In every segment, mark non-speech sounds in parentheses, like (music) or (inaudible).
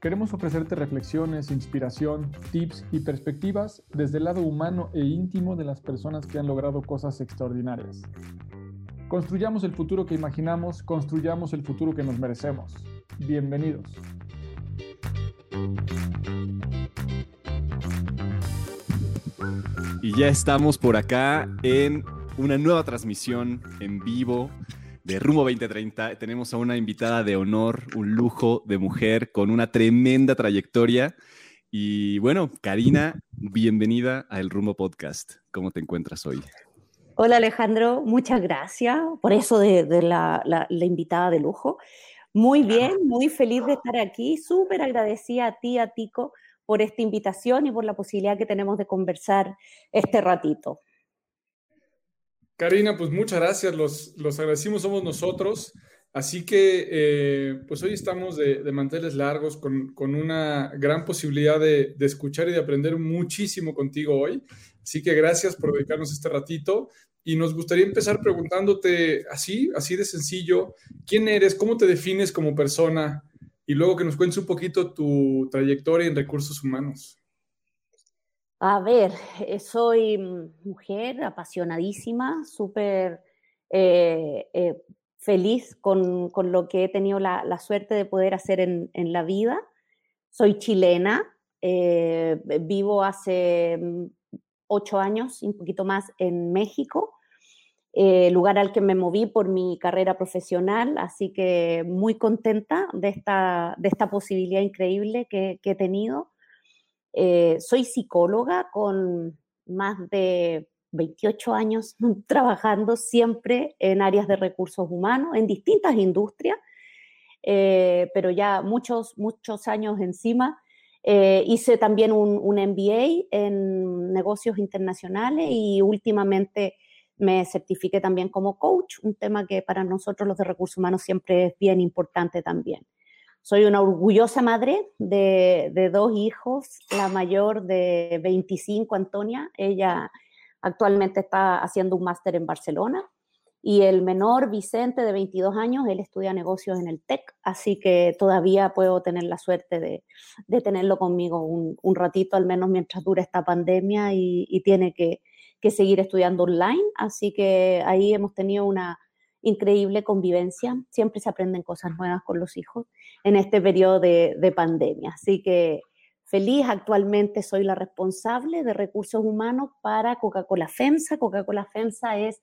Queremos ofrecerte reflexiones, inspiración, tips y perspectivas desde el lado humano e íntimo de las personas que han logrado cosas extraordinarias. Construyamos el futuro que imaginamos, construyamos el futuro que nos merecemos. Bienvenidos. Y ya estamos por acá en una nueva transmisión en vivo de Rumbo 2030. Tenemos a una invitada de honor, un lujo de mujer con una tremenda trayectoria. Y bueno, Karina, bienvenida a El Rumbo Podcast. ¿Cómo te encuentras hoy? Hola Alejandro, muchas gracias por eso de, la, la, invitada de lujo. Muy bien, muy feliz de estar aquí, súper agradecida a ti, a Tico, por esta invitación y por la posibilidad que tenemos de conversar este ratito. Karina, pues muchas gracias, los, los agradecimos somos nosotros. Así que, eh, pues hoy estamos de, de manteles largos con, con, una gran posibilidad de, de, escuchar y de aprender muchísimo contigo hoy. Así que gracias por dedicarnos este ratito. Y nos gustaría empezar preguntándote así, así de sencillo, ¿quién eres? ¿Cómo te defines como persona? Y luego que nos cuentes un poquito tu trayectoria en recursos humanos. A ver, eh, soy mujer apasionadísima, súper eh, eh, feliz con, lo que he tenido la, suerte de poder hacer en, la vida. Soy chilena, vivo hace mm, ocho años, un poquito más, en México, lugar al que me moví por mi carrera profesional, así que muy contenta de esta, de esta posibilidad increíble que he tenido eh, soy psicóloga con más de 28 años (laughs) trabajando siempre en áreas de recursos humanos, en distintas industrias, eh, pero ya muchos, muchos años encima. Eh, hice también un, un, MBA en negocios internacionales y últimamente me certifiqué también como coach, un tema que para nosotros los de recursos humanos siempre es bien importante también. Soy una orgullosa madre de, dos hijos, la mayor de 25, Antonia, ella actualmente está haciendo un máster en Barcelona, y el menor, Vicente, de 22 años, él estudia negocios en el TEC, así que todavía puedo tener la suerte de, tenerlo conmigo un, ratito, al menos mientras dura esta pandemia y, tiene que, que, seguir estudiando online. Así que ahí hemos tenido una, increíble convivencia, siempre se aprenden cosas nuevas con los hijos en este periodo de, pandemia. Así que feliz, actualmente soy la responsable de recursos humanos para Coca-Cola FEMSA. Coca-Cola FEMSA es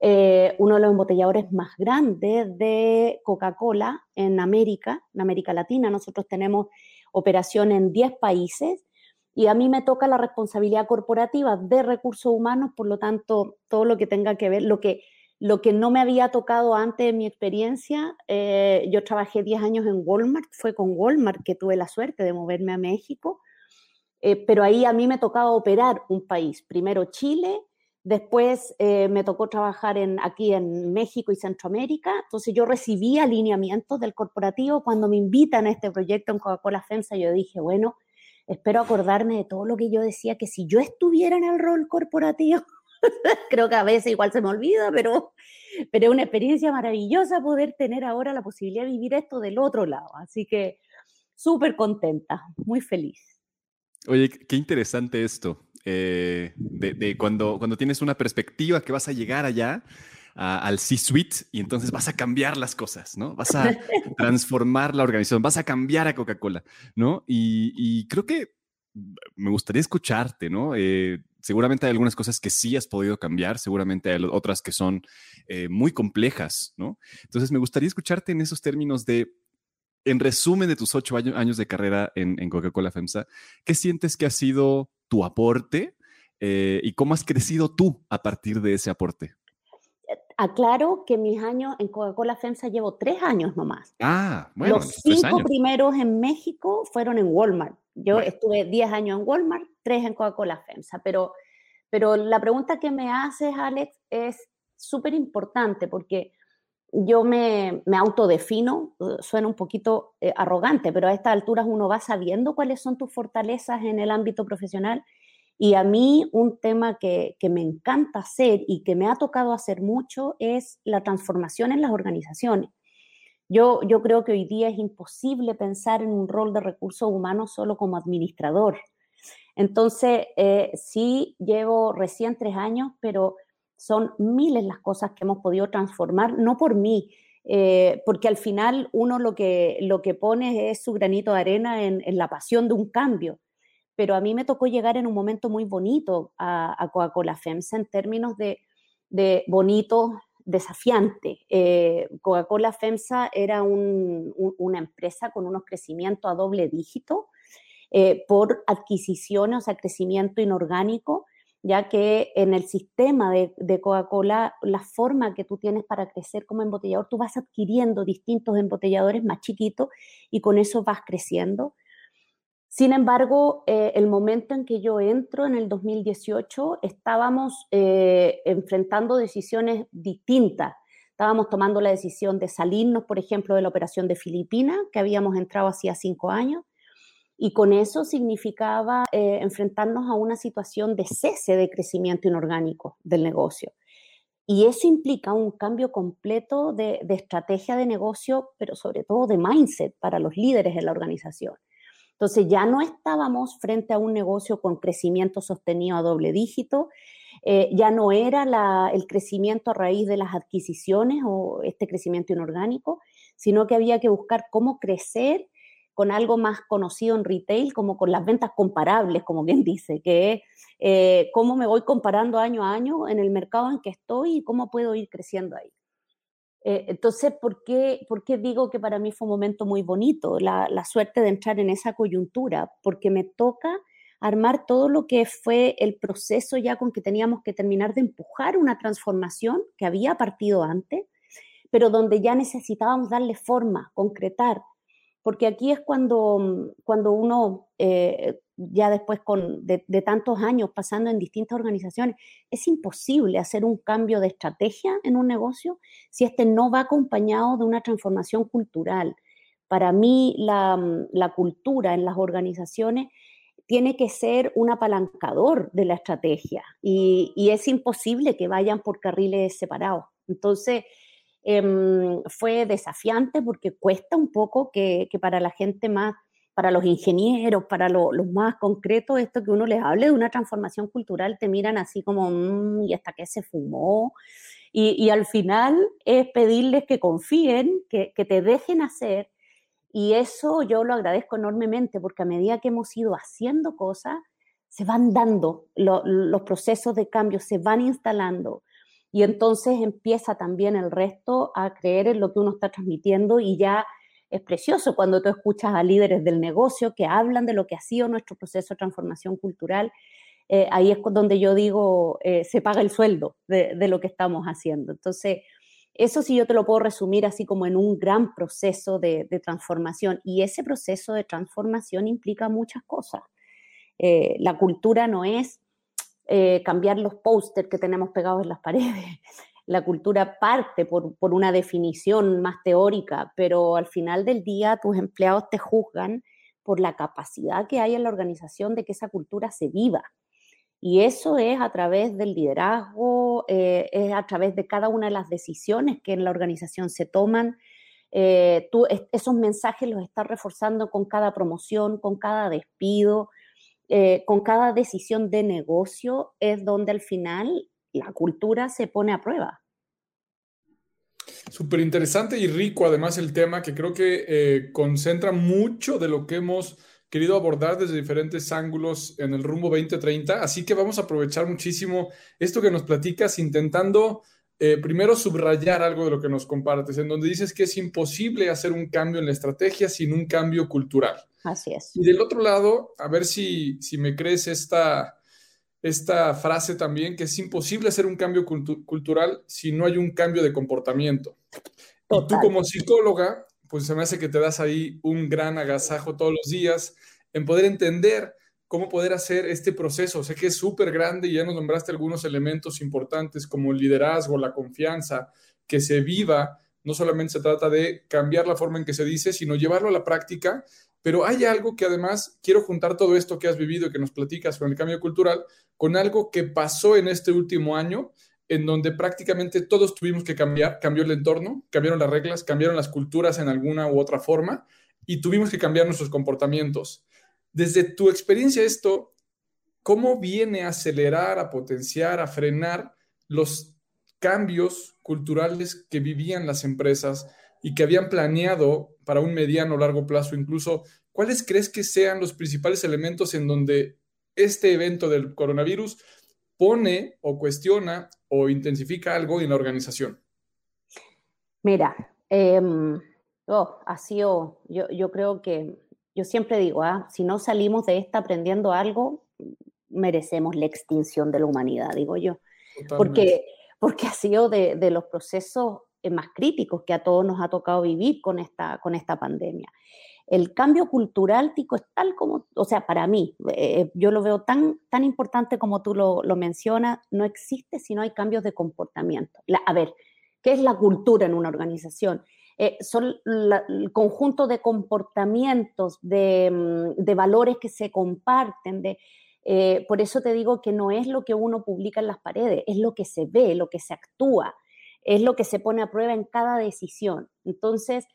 eh, uno de los embotelladores más grandes de Coca-Cola en América, en América Latina. Nosotros tenemos operación en 10 países y a mí me toca la responsabilidad corporativa de recursos humanos, por lo tanto, todo lo que tenga que ver, lo que lo que no me había tocado antes en mi experiencia, eh, yo trabajé 10 años en Walmart, fue con Walmart que tuve la suerte de moverme a México, eh, pero ahí a mí me tocaba operar un país, primero Chile, después eh, me tocó trabajar en, aquí en México y Centroamérica, entonces yo recibí alineamientos del corporativo. Cuando me invitan a este proyecto en Coca-Cola FEMSA, yo dije, bueno, espero acordarme de todo lo que yo decía, que si yo estuviera en el rol corporativo, (laughs) Creo que a veces igual se me olvida, pero, pero es una experiencia maravillosa poder tener ahora la posibilidad de vivir esto del otro lado. Así que súper contenta, muy feliz. Oye, qué interesante esto, eh, de, cuando, cuando tienes una perspectiva que vas a llegar allá al C-Suite y entonces vas a cambiar las cosas, ¿no? Vas a (laughs) transformar la organización, vas a cambiar a Coca-Cola, ¿no? Y, y creo que me gustaría escucharte, ¿no? Eh, seguramente hay algunas cosas que sí has podido cambiar, seguramente hay otras que son eh, muy complejas, ¿no? Entonces, me gustaría escucharte en esos términos de, en resumen de tus ocho años de carrera en, Coca-Cola FEMSA, ¿qué sientes que ha sido tu aporte eh, y cómo has crecido tú a partir de ese aporte? Aclaro que mis años en Coca-Cola FEMSA llevo tres años nomás. Ah, bueno. Los cinco primeros en México fueron en Walmart. Yo estuve 10 años en Walmart, 3 en Coca-Cola FEMSA, pero, pero la pregunta que me haces, Alex, es súper importante porque yo me, me, autodefino, uh, suena un poquito eh, arrogante, pero a estas alturas uno va sabiendo cuáles son tus fortalezas en el ámbito profesional. Y a mí un tema que, que me encanta hacer y que me ha tocado hacer mucho es la transformación en las organizaciones. Yo, creo que hoy día es imposible pensar en un rol de recursos humanos solo como administrador. Entonces, eh, sí llevo recién tres años, pero son miles las cosas que hemos podido transformar, no por mí, eh, porque al final uno lo que, lo que pone es su granito de arena en, la pasión de un cambio. Pero a mí me tocó llegar en un momento muy bonito a, Coca-Cola FEMSA en términos de, de bonito, desafiante. Eh, Coca-Cola FEMSA era una empresa con unos crecimientos a doble dígito eh, por adquisiciones, o sea, crecimiento inorgánico, ya que en el sistema de, de Coca-Cola, la forma que tú tienes para crecer como embotellador, tú vas adquiriendo distintos embotelladores más chiquitos y con eso vas creciendo. Sin embargo, eh, el momento en que yo entro en el 2018, estábamos eh, enfrentando decisiones distintas. Estábamos tomando la decisión de salirnos, por ejemplo, de la operación de Filipinas, que habíamos entrado hacía cinco años, y con eso significaba eh, enfrentarnos a una situación de cese de crecimiento inorgánico del negocio. Y eso implica un cambio completo de estrategia de negocio, pero sobre todo de mindset para los líderes de la organización. Entonces ya no estábamos frente a un negocio con crecimiento sostenido a doble dígito, eh, ya no era el crecimiento a raíz de las adquisiciones o este crecimiento inorgánico, sino que había que buscar cómo crecer con algo más conocido en retail, como con las ventas comparables, como bien (laughs) dice, que es eh, cómo me voy comparando año a año en el mercado en que estoy y cómo puedo ir creciendo ahí. Eh, entonces, ¿por qué, ¿por digo que para mí fue un momento muy bonito, la, suerte de entrar en esa coyuntura? Porque me toca armar todo lo que fue el proceso ya con que teníamos que terminar de empujar una transformación que había partido antes, pero donde ya necesitábamos darle forma, concretar, porque aquí es cuando, cuando uno eh, ya después con, de, tantos años pasando en distintas organizaciones, es imposible hacer un cambio de estrategia en un negocio si este no va acompañado de una transformación cultural. Para mí, la, cultura en las organizaciones tiene que ser un apalancador de la estrategia y, es imposible que vayan por carriles separados. Entonces, em, fue desafiante porque cuesta un poco que, que para la gente más para los ingenieros, para los más concretos, esto que uno les hable de una transformación cultural, te miran así como, mm, ¿y hasta qué se fumó? Y, al final es pedirles que confíen, que, te dejen hacer. Y eso yo lo agradezco enormemente, porque a medida que hemos ido haciendo cosas, se van dando los procesos de cambio, se van instalando. Y entonces empieza también el resto a creer en lo que uno está transmitiendo y ya es precioso cuando tú escuchas a líderes del negocio que hablan de lo que ha sido nuestro proceso de transformación cultural. Eh, ahí es donde yo digo, eh, se paga el sueldo de, lo que estamos haciendo. Entonces, eso sí yo te lo puedo resumir así como en un gran proceso de, transformación. Y ese proceso de transformación implica muchas cosas. Eh, la cultura no es cambiar los pósters que tenemos pegados en las paredes la cultura parte por, una definición más teórica, pero al final del día tus empleados te juzgan por la capacidad que hay en la organización de que esa cultura se viva. Y eso es a través del liderazgo, eh, es a través de cada una de las decisiones que en la organización se toman. Eh, tú esos mensajes los estás reforzando con cada promoción, con cada despido, eh, con cada decisión de negocio, es donde al final la cultura se pone a prueba. Súper interesante y rico además el tema que creo que eh, concentra mucho de lo que hemos querido abordar desde diferentes ángulos en el rumbo 2030, así que vamos a aprovechar muchísimo esto que nos platicas intentando eh, primero subrayar algo de lo que nos compartes, en donde dices que es imposible hacer un cambio en la estrategia sin un cambio cultural. Así es. Y del otro lado, a ver si, si me crees esta, esta frase también, que es imposible hacer un cambio cultural si no hay un cambio de comportamiento. Y tú como psicóloga, pues se me hace que te das ahí un gran agasajo todos los días en poder entender cómo poder hacer este proceso. Sé que es súper grande y ya nos nombraste algunos elementos importantes como el liderazgo, la confianza, que se viva. No solamente se trata de cambiar la forma en que se dice, sino llevarlo a la práctica. Pero hay algo que además quiero juntar todo esto que has vivido y que nos platicas con el cambio cultural con algo que pasó en este último año, en donde prácticamente todos tuvimos que cambiar. Cambió el entorno, cambiaron las reglas, cambiaron las culturas en alguna u otra forma y tuvimos que cambiar nuestros comportamientos. Desde tu experiencia esto, ¿cómo viene a acelerar, a potenciar, a frenar los cambios culturales que vivían las empresas y que habían planeado para un mediano o largo plazo incluso? ¿Cuáles crees que sean los principales elementos en donde este evento del coronavirus pone o cuestiona o intensifica algo en la organización? Mira, em, oh, ha sido, yo, yo creo que yo siempre digo, ah, si no salimos de esta aprendiendo algo, merecemos la extinción de la humanidad, digo yo. Porque, porque ha sido de, de, los procesos eh, más críticos que a todos nos ha tocado vivir con esta, con esta pandemia. El cambio cultural, Tico, es tal como, o sea, para mí, eh, yo lo veo tan, tan importante como tú lo, lo mencionas, no existe si no hay cambios de comportamiento. a ver, ¿qué es la cultura en una organización? Eh, son el conjunto de comportamientos, de, mm, de, valores que se comparten, de, eh, por eso te digo que no es lo que uno publica en las paredes, es lo que se ve, lo que se actúa, es lo que se pone a prueba en cada decisión. Entonces,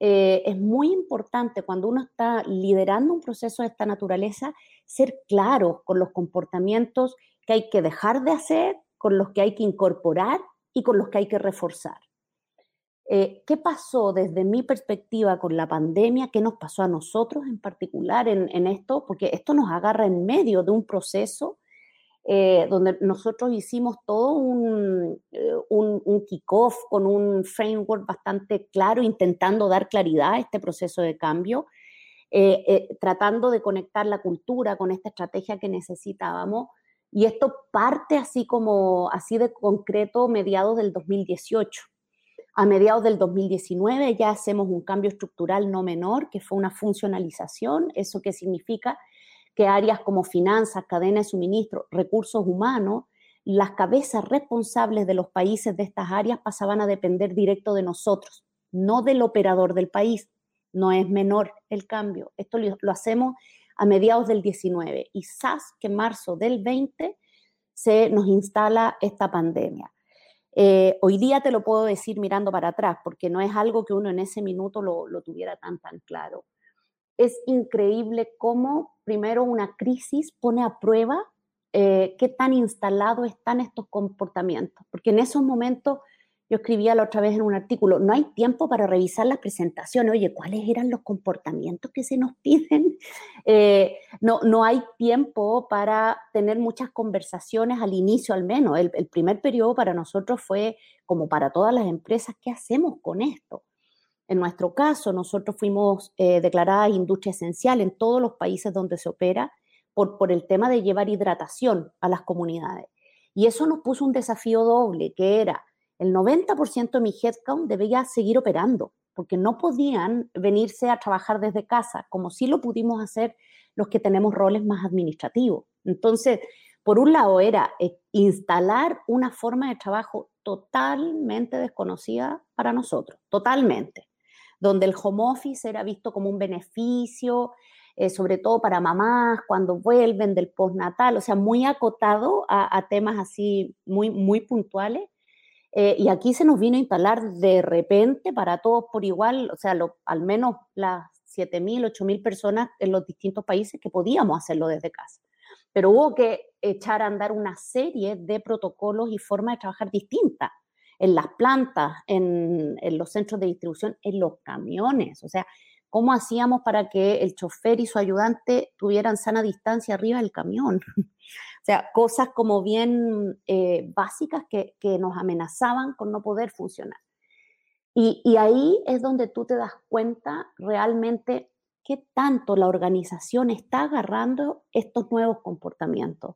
eh, es muy importante cuando uno está liderando un proceso de esta naturaleza, ser claro con los comportamientos que hay que dejar de hacer, con los que hay que incorporar y con los que hay que reforzar. Eh, ¿Qué pasó desde mi perspectiva con la pandemia? ¿Qué nos pasó a nosotros en particular en, esto? Porque esto nos agarra en medio de un proceso eh, donde nosotros hicimos todo un, eh, un, un kick-off con un framework bastante claro, intentando dar claridad a este proceso de cambio, tratando de conectar la cultura con esta estrategia que necesitábamos. Y esto parte así como, así de concreto, mediados del 2018. A mediados del 2019 ya hacemos un cambio estructural no menor, que fue una funcionalización. ¿Eso qué significa? Que áreas como finanzas, cadena de suministro, recursos humanos, las cabezas responsables de los países de estas áreas pasaban a depender directo de nosotros, no del operador del país. No es menor el cambio. Esto lo, hacemos a mediados del 19 y SAS que marzo del 20 se nos instala esta pandemia. Eh, hoy día te lo puedo decir mirando para atrás, porque no es algo que uno en ese minuto lo, tuviera tan, tan claro. Es increíble cómo primero una crisis pone a prueba eh, qué tan instalados están estos comportamientos, porque en esos momentos yo escribía la otra vez en un artículo, no hay tiempo para revisar las presentaciones, oye, ¿cuáles eran los comportamientos que se nos piden? (laughs) Eh, no, no hay tiempo para tener muchas conversaciones al inicio al menos. El, primer periodo para nosotros fue, como para todas las empresas, ¿qué hacemos con esto? En nuestro caso, nosotros fuimos eh, declaradas industria esencial en todos los países donde se opera por, por el tema de llevar hidratación a las comunidades. Y eso nos puso un desafío doble, que era el 90% de mi headcount debía seguir operando, porque no podían venirse a trabajar desde casa, como sí lo pudimos hacer los que tenemos roles más administrativos. Entonces, por un lado era eh, instalar una forma de trabajo totalmente desconocida para nosotros, totalmente, donde el home office era visto como un beneficio, eh, sobre todo para mamás cuando vuelven del postnatal, o sea, muy acotado a, a temas así muy, muy puntuales eh, y aquí se nos vino a instalar de repente para todos por igual, o sea, al menos las 7.000, 8.000 personas en los distintos países que podíamos hacerlo desde casa. Pero hubo que echar a andar una serie de protocolos y formas de trabajar distintas en las plantas, en, en los centros de distribución, en los camiones. O sea, ¿Cómo hacíamos para que el chofer y su ayudante tuvieran sana distancia arriba del camión? O sea, cosas como bien eh, básicas que, nos amenazaban con no poder funcionar. Y, y ahí es donde tú te das cuenta realmente qué tanto la organización está agarrando estos nuevos comportamientos.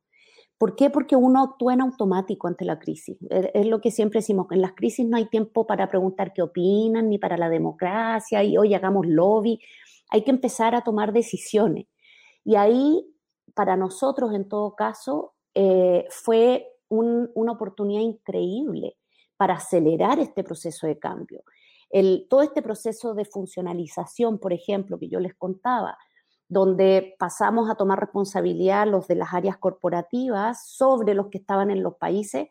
¿Por qué? Porque uno actúa en automático ante la crisis. Es lo que siempre decimos, en las crisis no hay tiempo para preguntar qué opinan, ni para la democracia, y hoy hagamos lobby. Hay que empezar a tomar decisiones. Y ahí, para nosotros, en todo caso, eh, fue una oportunidad increíble para acelerar este proceso de cambio. Todo este proceso de funcionalización, por ejemplo, que yo les contaba, donde pasamos a tomar responsabilidad los de las áreas corporativas sobre los que estaban en los países,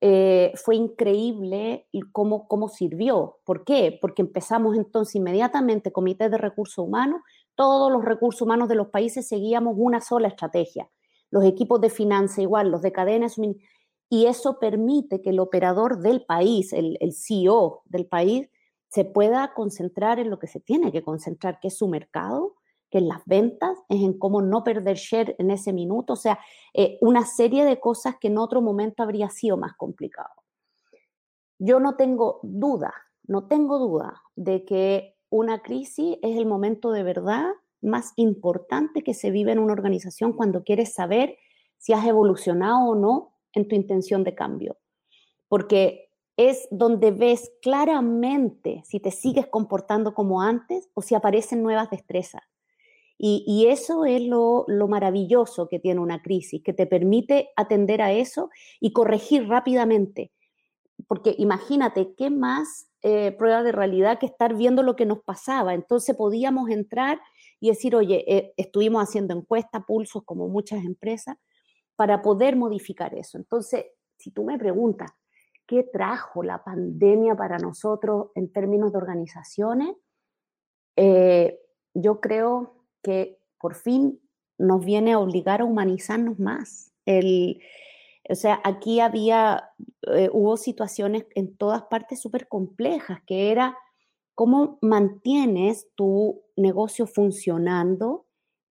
eh, fue increíble cómo, cómo sirvió. ¿Por qué? Porque empezamos entonces inmediatamente, Comité de Recursos Humanos, todos los recursos humanos de los países seguíamos una sola estrategia. Los equipos de finanzas igual, los de cadenas, y eso permite que el operador del país, el, CEO del país, se pueda concentrar en lo que se tiene que concentrar, que es su mercado, que en las ventas, es en cómo no perder share en ese minuto, o sea, eh, una serie de cosas que en otro momento habría sido más complicado. Yo no tengo duda, no tengo duda de que una crisis es el momento de verdad más importante que se vive en una organización cuando quieres saber si has evolucionado o no en tu intención de cambio. Porque es donde ves claramente si te sigues comportando como antes o si aparecen nuevas destrezas. Y, eso es lo, maravilloso que tiene una crisis, que te permite atender a eso y corregir rápidamente. Porque imagínate, ¿qué más eh, prueba de realidad que estar viendo lo que nos pasaba? Entonces podíamos entrar y decir, oye, eh, estuvimos haciendo encuestas, pulsos, como muchas empresas, para poder modificar eso. Entonces, si tú me preguntas, ¿qué trajo la pandemia para nosotros en términos de organizaciones? Eh, yo creo que por fin nos viene a obligar a humanizarnos más. El, o sea, aquí había, eh, hubo situaciones en todas partes súper complejas, que era cómo mantienes tu negocio funcionando,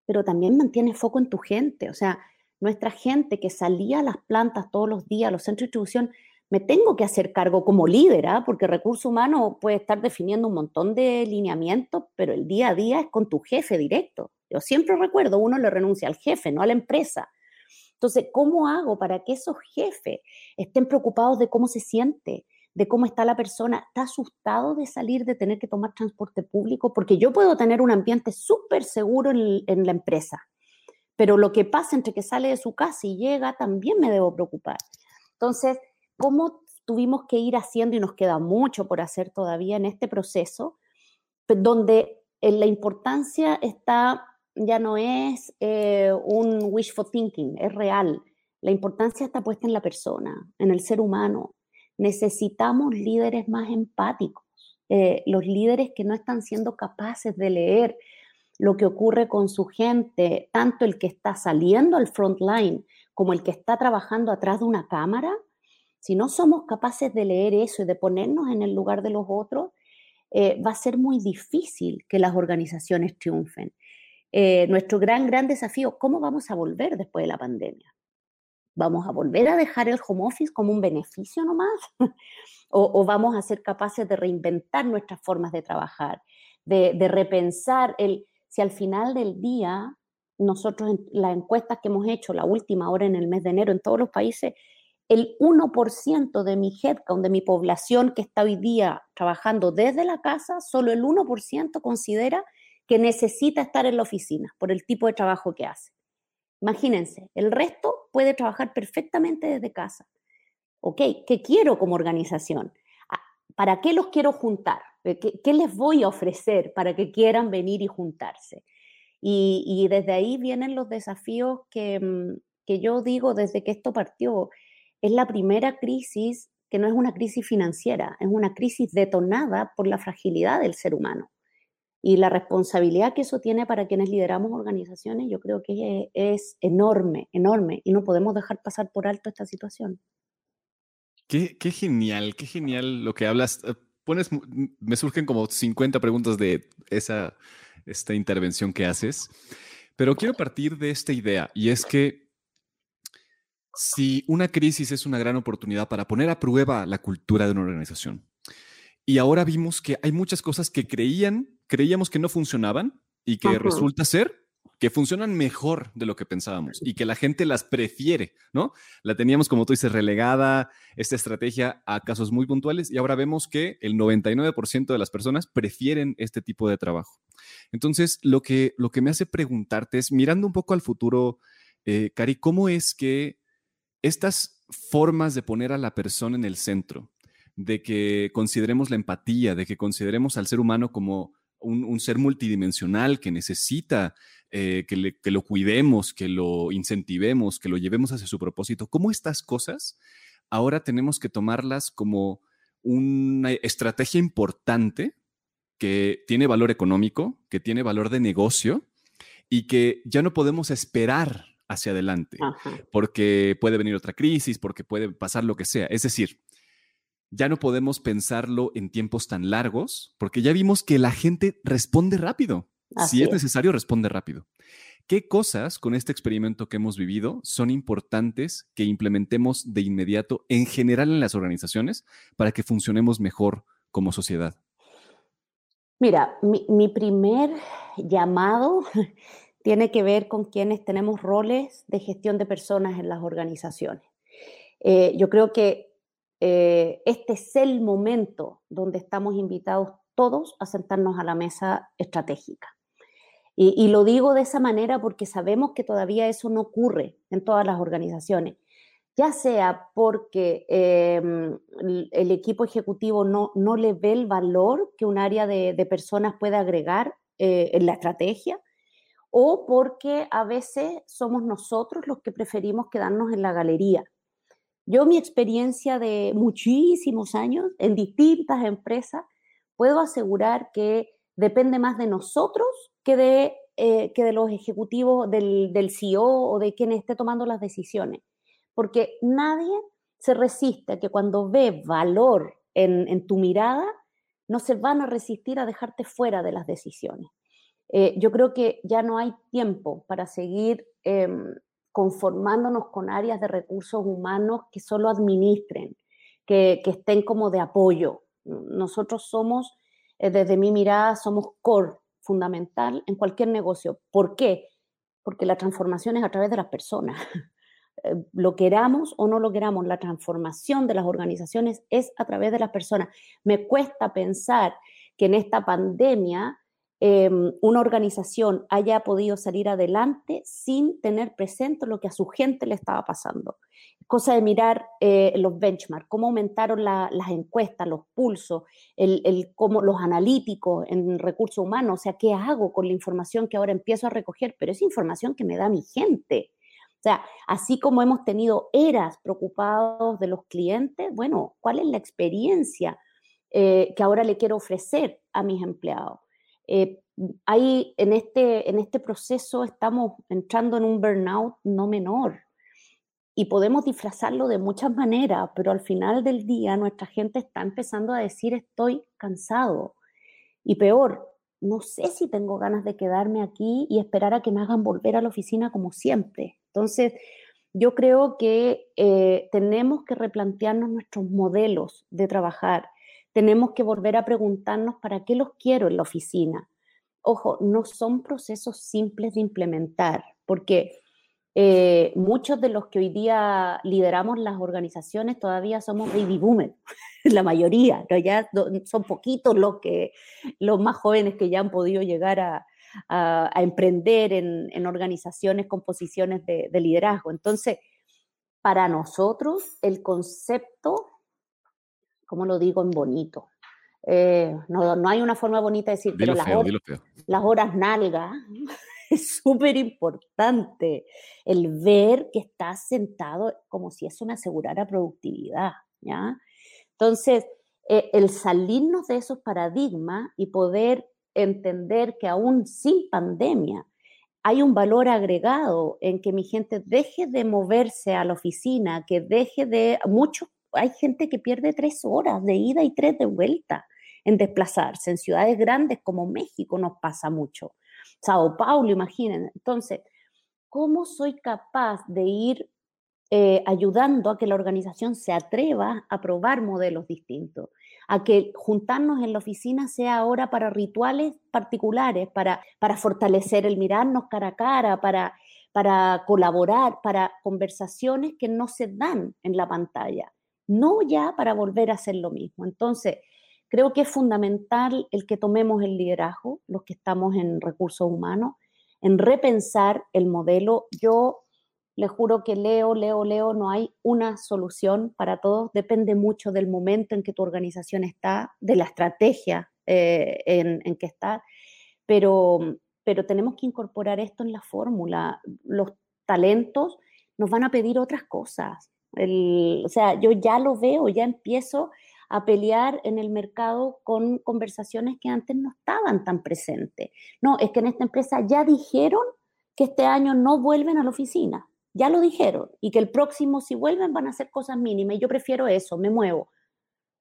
pero también mantienes foco en tu gente. O sea, nuestra gente que salía a las plantas todos los días, a los centros de distribución, me tengo que hacer cargo como líder, ¿ah? porque recurso humano puede estar definiendo un montón de lineamientos, pero el día a día es con tu jefe directo. Yo siempre recuerdo, uno le renuncia al jefe, no a la empresa. Entonces, ¿cómo hago para que esos jefes estén preocupados de cómo se siente, de cómo está la persona? ¿Está asustado de salir, de tener que tomar transporte público? Porque yo puedo tener un ambiente súper seguro en, en la empresa, pero lo que pasa entre que sale de su casa y llega también me debo preocupar. Entonces, cómo tuvimos que ir haciendo, y nos queda mucho por hacer todavía en este proceso, donde la importancia está, ya no es eh, un wishful thinking, es real. La importancia está puesta en la persona, en el ser humano. Necesitamos líderes más empáticos, eh, los líderes que no están siendo capaces de leer lo que ocurre con su gente, tanto el que está saliendo al front line como el que está trabajando atrás de una cámara, si no somos capaces de leer eso y de ponernos en el lugar de los otros, eh, va a ser muy difícil que las organizaciones triunfen. Eh, nuestro gran, gran desafío, ¿cómo vamos a volver después de la pandemia? ¿Vamos a volver a dejar el home office como un beneficio nomás? (laughs) ¿O, vamos a ser capaces de reinventar nuestras formas de trabajar, de, de repensar el, si al final del día nosotros en las encuestas que hemos hecho, la última ahora en el mes de enero en todos los países, el 1% de mi headcount, de mi población que está hoy día trabajando desde la casa, solo el 1% considera que necesita estar en la oficina por el tipo de trabajo que hace. Imagínense, el resto puede trabajar perfectamente desde casa. ¿Ok? ¿Qué quiero como organización? Ah, ¿Para qué los quiero juntar? ¿Qué, les voy a ofrecer para que quieran venir y juntarse? Y, desde ahí vienen los desafíos que, mm, que yo digo desde que esto partió es la primera crisis que no es una crisis financiera, es una crisis detonada por la fragilidad del ser humano. Y la responsabilidad que eso tiene para quienes lideramos organizaciones, yo creo que es enorme, enorme, y no podemos dejar pasar por alto esta situación. Qué, genial, qué genial lo que hablas. Eh, pones, me surgen como 50 preguntas de esa esta intervención que haces, pero quiero partir de esta idea y es que si una crisis es una gran oportunidad para poner a prueba la cultura de una organización y ahora vimos que hay muchas cosas que creían, creíamos que no funcionaban y que resulta ser que funcionan mejor de lo que pensábamos y que la gente las prefiere, ¿no? La teníamos, como tú dices, relegada, esta estrategia a casos muy puntuales y ahora vemos que el 99% de las personas prefieren este tipo de trabajo. Entonces, lo que, lo que me hace preguntarte es, mirando un poco al futuro, eh, Cari, ¿cómo es que estas formas de poner a la persona en el centro, de que consideremos la empatía, de que consideremos al ser humano como un, ser multidimensional que necesita eh, que, lo cuidemos, que lo incentivemos, que lo llevemos hacia su propósito. ¿Cómo estas cosas ahora tenemos que tomarlas como una estrategia importante que tiene valor económico, que tiene valor de negocio y que ya no podemos esperar hacia adelante porque puede venir otra crisis, porque puede pasar lo que sea. Es decir, ya no podemos pensarlo en tiempos tan largos porque ya vimos que la gente responde rápido. si es necesario, responde rápido. ¿Qué cosas con este experimento que hemos vivido son importantes que implementemos de inmediato en general en las organizaciones para que funcionemos mejor como sociedad? Mira, mi, primer llamado (laughs) tiene que ver con quienes tenemos roles de gestión de personas en las organizaciones. Eh, yo creo que eh, este es el momento donde estamos invitados todos a sentarnos a la mesa estratégica. Y, lo digo de esa manera porque sabemos que todavía eso no ocurre en todas las organizaciones, ya sea porque em, el, equipo ejecutivo no, no le ve el valor que un área de, personas puede agregar eh, en la estrategia, o porque a veces somos nosotros los que preferimos quedarnos en la galería yo mi experiencia de muchísimos años en distintas empresas, puedo asegurar que depende más de nosotros que de, eh, que de los ejecutivos, del, del CEO o de quien esté tomando las decisiones. Porque nadie se resiste a que cuando ve valor en, tu mirada, no se van a resistir a dejarte fuera de las decisiones. Eh, yo creo que ya no hay tiempo para seguir em, conformándonos con áreas de recursos humanos que solo administren, que, estén como de apoyo. Nosotros somos, eh, desde mi mirada, somos core fundamental en cualquier negocio. ¿Por qué? Porque la transformación es a través de las personas. (laughs) Eh, lo queramos o no lo queramos, la transformación de las organizaciones es a través de las personas. Me cuesta pensar que en esta pandemia Em, una organización haya podido salir adelante sin tener presente lo que a su gente le estaba pasando. Cosa de mirar eh, los benchmarks, cómo aumentaron las encuestas, los pulsos, el, cómo, los analíticos en recursos humanos, o sea, qué hago con la información que ahora empiezo a recoger, pero es información que me da mi gente. O sea, así como hemos tenido eras preocupados de los clientes, bueno, ¿cuál es la experiencia eh, que ahora le quiero ofrecer a mis empleados? Eh, en este, en este proceso estamos entrando en un burnout no menor. Y podemos disfrazarlo de muchas maneras, pero al final del día nuestra gente está empezando a decir estoy cansado y peor, no sé si tengo ganas de quedarme aquí y esperar a que me hagan volver a la oficina como siempre. Entonces, yo creo que eh, tenemos que replantearnos nuestros modelos de trabajar tenemos que volver a preguntarnos para qué los quiero en la oficina. Ojo, no son procesos simples de implementar, porque eh, muchos de los que hoy día lideramos las organizaciones todavía somos baby boomers, (laughs) la mayoría, pero ya son poquitos los, que, los más jóvenes que ya han podido llegar a, emprender en, organizaciones con posiciones de liderazgo. Entonces, para nosotros, el concepto ¿cómo lo digo en bonito? Eh, no, hay una forma bonita de decir, pero las, horas, las horas nalga (laughs) es súper importante. El ver que estás sentado como si eso me asegurara productividad, ¿ya? Entonces, eh, el salirnos de esos paradigmas y poder entender que aún sin pandemia hay un valor agregado en que mi gente deje de moverse a la oficina, que deje de, muchos hay gente que pierde tres horas de ida y tres de vuelta. en desplazarse. En ciudades grandes como México nos pasa mucho. Sao Paulo, imaginen. Entonces, ¿cómo soy capaz de ir eh, ayudando a que la organización se atreva a probar modelos distintos? a que juntarnos en la oficina sea ahora para rituales particulares, para, para fortalecer el mirarnos cara a cara, para, para colaborar, para conversaciones que no se dan en la pantalla, no ya para volver a hacer lo mismo. Entonces, creo que es fundamental el que tomemos el liderazgo, los que estamos en recursos humanos, en repensar el modelo. Yo le juro que leo, leo, leo, no hay una solución para todos, depende mucho del momento en que tu organización está, de la estrategia eh, en, que está, pero, pero tenemos que incorporar esto en la fórmula. Los talentos nos van a pedir otras cosas. O sea, yo ya lo veo, ya empiezo a pelear en el mercado con conversaciones que antes no estaban tan presentes. No, es que en esta empresa ya dijeron que este año no vuelven a la oficina ya lo dijeron, y que el próximo, si vuelven, van a hacer cosas mínimas, y yo prefiero eso, me muevo.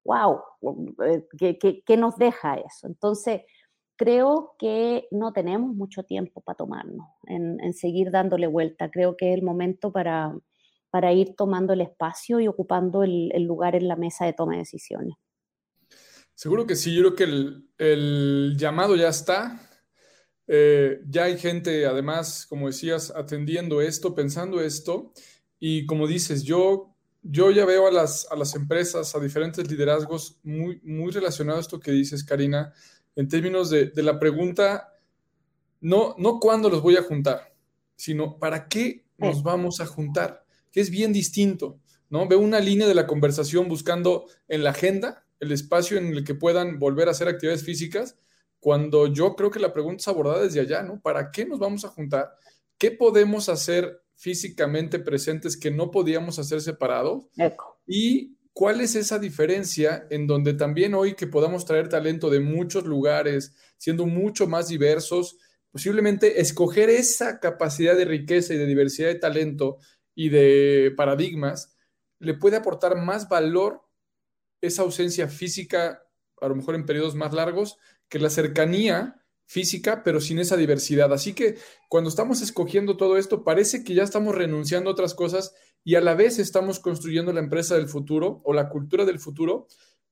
¡Wow! ¿Qué, qué, nos deja eso? Entonces, creo que no tenemos mucho tiempo para tomarnos, en, seguir dándole vuelta. Creo que es el momento para, para ir tomando el espacio y ocupando el, lugar en la mesa de toma de decisiones. Seguro que sí, yo creo que el, el llamado ya está. Eh, ya hay gente, además, como decías, atendiendo esto, pensando esto. Y como dices, yo, yo ya veo a las, a las empresas, a diferentes liderazgos muy, muy relacionados a esto que dices, Karina, en términos de, de la pregunta, no, no cuándo los voy a juntar, sino para qué nos vamos a juntar, que es bien distinto, ¿no? Veo una línea de la conversación buscando en la agenda el espacio en el que puedan volver a hacer actividades físicas cuando yo creo que la pregunta es abordada desde allá, ¿no? ¿Para qué nos vamos a juntar? ¿Qué podemos hacer físicamente presentes que no podíamos hacer separados? Y cuál es esa diferencia en donde también hoy que podamos traer talento de muchos lugares, siendo mucho más diversos, posiblemente escoger esa capacidad de riqueza y de diversidad de talento y de paradigmas, le puede aportar más valor esa ausencia física, a lo mejor en periodos más largos, que la cercanía física, pero sin esa diversidad. Así que cuando estamos escogiendo todo esto, parece que ya estamos renunciando a otras cosas y a la vez estamos construyendo la empresa del futuro o la cultura del futuro.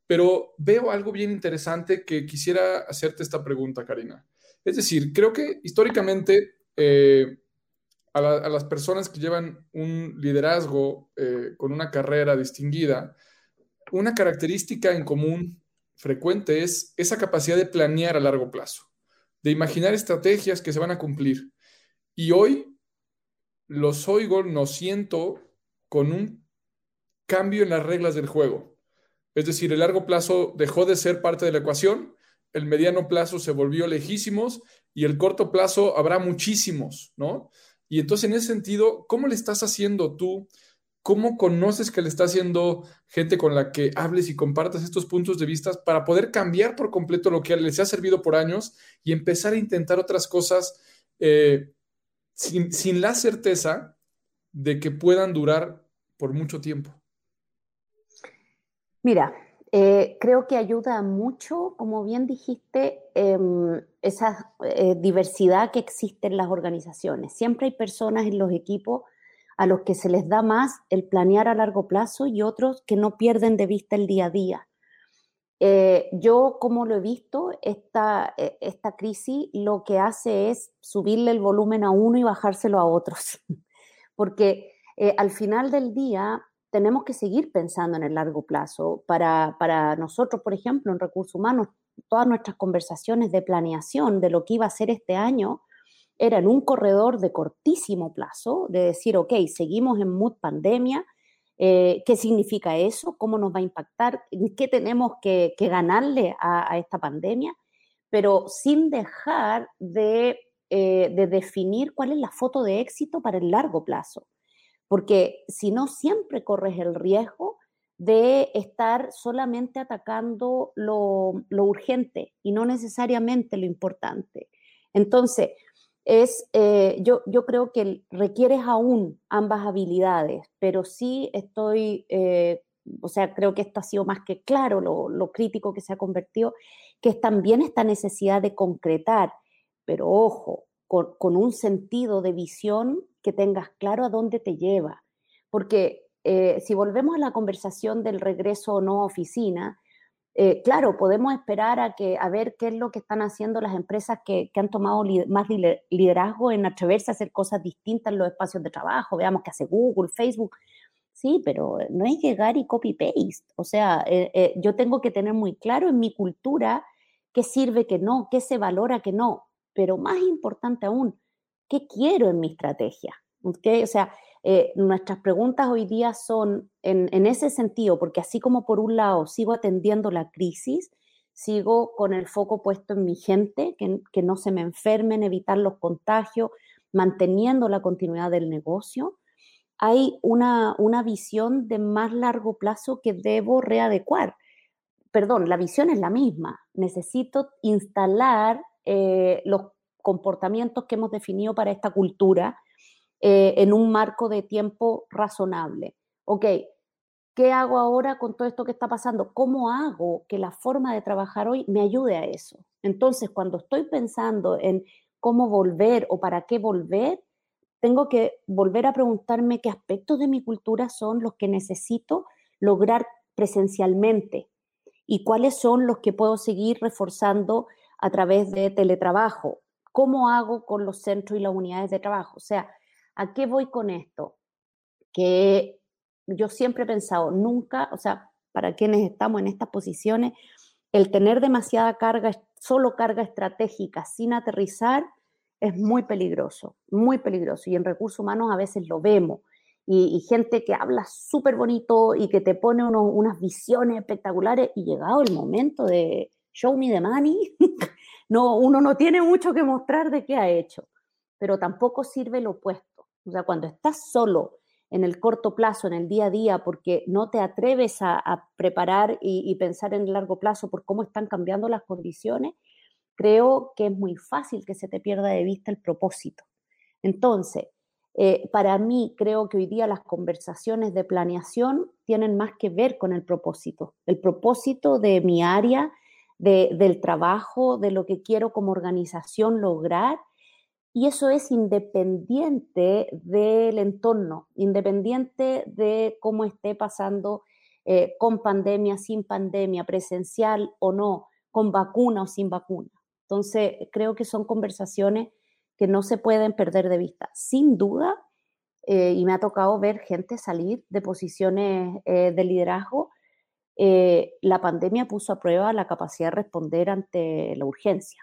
Pero veo algo bien interesante que quisiera hacerte esta pregunta, Karina. Es decir, creo que históricamente eh, a, las personas que llevan un liderazgo eh, con una carrera distinguida, una característica en común frecuente es esa capacidad de planear a largo plazo, de imaginar estrategias que se van a cumplir. Y hoy los oigo, nos siento con un cambio en las reglas del juego. Es decir, el largo plazo dejó de ser parte de la ecuación, el mediano plazo se volvió lejísimos y el corto plazo habrá muchísimos, ¿no? Y entonces, en ese sentido, ¿cómo le estás haciendo tú ¿Cómo conoces que le está haciendo gente con la que hables y compartas estos puntos de vista para poder cambiar por completo lo que les ha servido por años y empezar a intentar otras cosas eh, sin, la certeza de que puedan durar por mucho tiempo? Mira, eh, creo que ayuda mucho, como bien dijiste, em, esa eh, diversidad que existe en las organizaciones. Siempre hay personas en los equipos a los que se les da más el planear a largo plazo y otros que no pierden de vista el día a día. Eh, yo, como lo he visto, esta, esta crisis lo que hace es subirle el volumen a uno y bajárselo a otros, (laughs) porque al final del día tenemos que seguir pensando en el largo plazo. Para, para nosotros, por ejemplo, en recursos humanos, todas nuestras conversaciones de planeación de lo que iba a ser este año, era en un corredor de cortísimo plazo, de decir, ok, seguimos en mood pandemia, eh, ¿qué significa eso? ¿Cómo nos va a impactar? ¿Qué tenemos que, ganarle a, esta pandemia? Pero sin dejar de, eh, de definir cuál es la foto de éxito para el largo plazo. Porque si no, siempre corres el riesgo de estar solamente atacando lo, urgente y no necesariamente lo importante. Entonces, es, eh, yo, yo creo que requieres aún ambas habilidades, pero sí estoy eh, o sea, creo que esto ha sido más que claro, lo, crítico que se ha convertido, que es también esta necesidad de concretar, pero ojo, con, un sentido de visión que tengas claro a dónde te lleva. Porque eh, si volvemos a la conversación del regreso o no a oficina, eh, claro, podemos esperar a, que, a ver qué es lo que están haciendo las empresas que, han tomado más liderazgo en atreverse a hacer cosas distintas en los espacios de trabajo. Veamos qué hace Google, Facebook. Sí, pero no es llegar y copy-paste. O sea, eh, eh, yo tengo que tener muy claro en mi cultura qué sirve, qué no, qué se valora, qué no. Pero más importante aún, qué quiero en mi estrategia. ¿Okay? O sea, eh, nuestras preguntas hoy día son en, ese sentido, porque así como por un lado sigo atendiendo la crisis, sigo con el foco puesto en mi gente, que, no se me enfermen, evitar los contagios, manteniendo la continuidad del negocio, hay una, una visión de más largo plazo que debo readecuar. Perdón, la visión es la misma. Necesito instalar eh, los comportamientos que hemos definido para esta cultura eh, en un marco de tiempo razonable. Ok, ¿qué hago ahora con todo esto que está pasando? ¿Cómo hago que la forma de trabajar hoy me ayude a eso? Entonces, cuando estoy pensando en cómo volver o para qué volver, tengo que volver a preguntarme qué aspectos de mi cultura son los que necesito lograr presencialmente y cuáles son los que puedo seguir reforzando a través de teletrabajo. ¿Cómo hago con los centros y las unidades de trabajo? O sea, ¿A qué voy con esto? Que yo siempre he pensado, nunca, o sea, para quienes estamos en estas posiciones, el tener demasiada carga, solo carga estratégica sin aterrizar, es muy peligroso, muy peligroso. Y en recursos humanos a veces lo vemos. Y, gente que habla súper bonito y que te pone unas visiones espectaculares y llegado el momento de show me the money, (laughs) no, uno no tiene mucho que mostrar de qué ha hecho, pero tampoco sirve lo opuesto. O sea, cuando estás solo en el corto plazo, en el día a día, porque no te atreves a, preparar y, pensar en el largo plazo por cómo están cambiando las condiciones, creo que es muy fácil que se te pierda de vista el propósito. Entonces, eh, para mí creo que hoy día las conversaciones de planeación tienen más que ver con el propósito, el propósito de mi área, del trabajo, de lo que quiero como organización lograr y eso es independiente del entorno, independiente de cómo esté pasando eh, con pandemia, sin pandemia, presencial o no, con vacuna o sin vacuna. Entonces, creo que son conversaciones que no se pueden perder de vista. Sin duda, eh, y me ha tocado ver gente salir de posiciones eh, de liderazgo, la pandemia puso a prueba la capacidad de responder ante la urgencia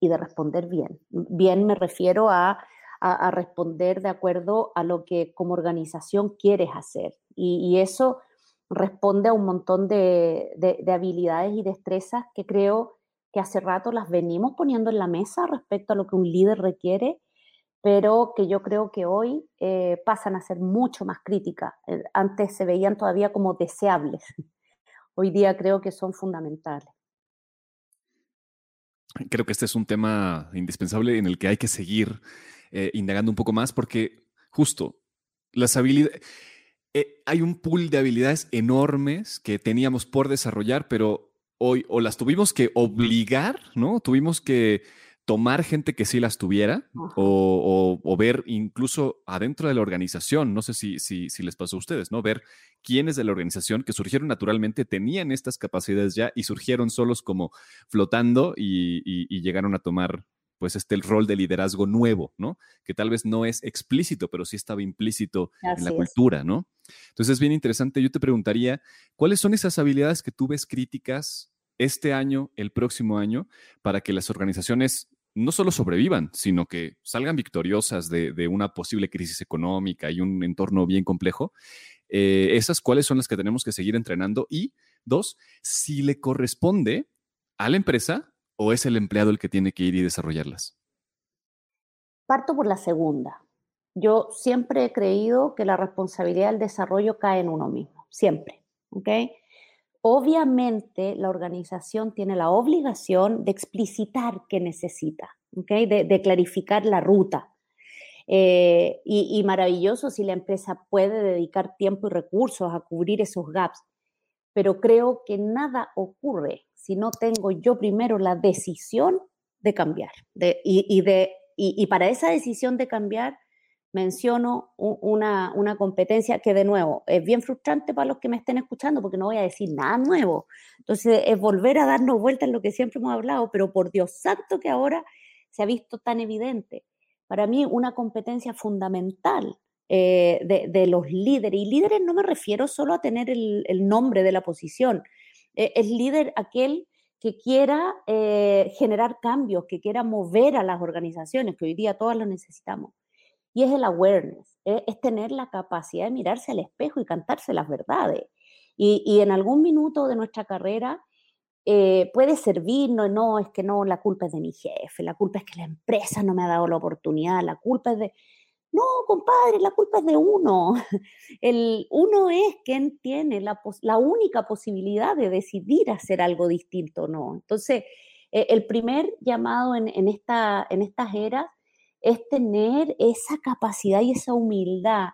y de responder bien. Bien me refiero a, responder de acuerdo a lo que como organización quieres hacer. Y, eso responde a un montón de, habilidades y destrezas que creo que hace rato las venimos poniendo en la mesa respecto a lo que un líder requiere, pero que yo creo que hoy eh, pasan a ser mucho más críticas. Eh, antes se veían todavía como deseables. Hoy día creo que son fundamentales creo que este es un tema indispensable en el que hay que seguir eh, indagando un poco más porque justo las habilidades, eh, hay un pool de habilidades enormes que teníamos por desarrollar, pero hoy o las tuvimos que obligar, ¿no? Tuvimos que tomar gente que sí las tuviera o, ver incluso adentro de la organización, no sé si, si, les pasó a ustedes, ¿no? Ver quiénes de la organización que surgieron naturalmente tenían estas capacidades ya y surgieron solos como flotando y, llegaron a tomar pues este el rol de liderazgo nuevo, ¿no? Que tal vez no es explícito, pero sí estaba implícito en la cultura, ¿no? Entonces es bien interesante. Yo te preguntaría, ¿cuáles son esas habilidades que tú ves críticas este año, el próximo año, para que las organizaciones no solo sobrevivan, sino que salgan victoriosas de, una posible crisis económica y un entorno bien complejo. Eh, esas cuáles son las que tenemos que seguir entrenando y dos, si le corresponde a la empresa o es el empleado el que tiene que ir y desarrollarlas. Parto por la segunda. Yo siempre he creído que la responsabilidad del desarrollo cae en uno mismo, siempre. ¿ok? Obviamente la organización tiene la obligación de explicitar qué necesita, de, clarificar la ruta. Eh, y, maravilloso si la empresa puede dedicar tiempo y recursos a cubrir esos gaps. pero creo que nada ocurre si no tengo yo primero la decisión de cambiar. y, para esa decisión de cambiar, menciono una, una, competencia que de nuevo es bien frustrante para los que me estén escuchando porque no voy a decir nada nuevo. Entonces es volver a darnos vuelta en lo que siempre hemos hablado, pero por Dios santo que ahora se ha visto tan evidente. Para mí una competencia fundamental eh, de, los líderes, y líderes no me refiero solo a tener el, nombre de la posición, eh, es líder aquel que quiera eh, generar cambios, que quiera mover a las organizaciones, que hoy día todas lo necesitamos. Y es el awareness, es tener la capacidad de mirarse al espejo y cantarse las verdades. Y, y en algún minuto de nuestra carrera puede servir, no, es que no, la culpa es de mi jefe, la culpa es que la empresa no me ha dado la oportunidad, la culpa es de... No, compadre, la culpa es de uno. (laughs) El uno es quien tiene la, la única posibilidad de decidir hacer algo distinto no. Entonces, e, el primer llamado en, en, esta, en estas eras es tener esa capacidad y esa humildad.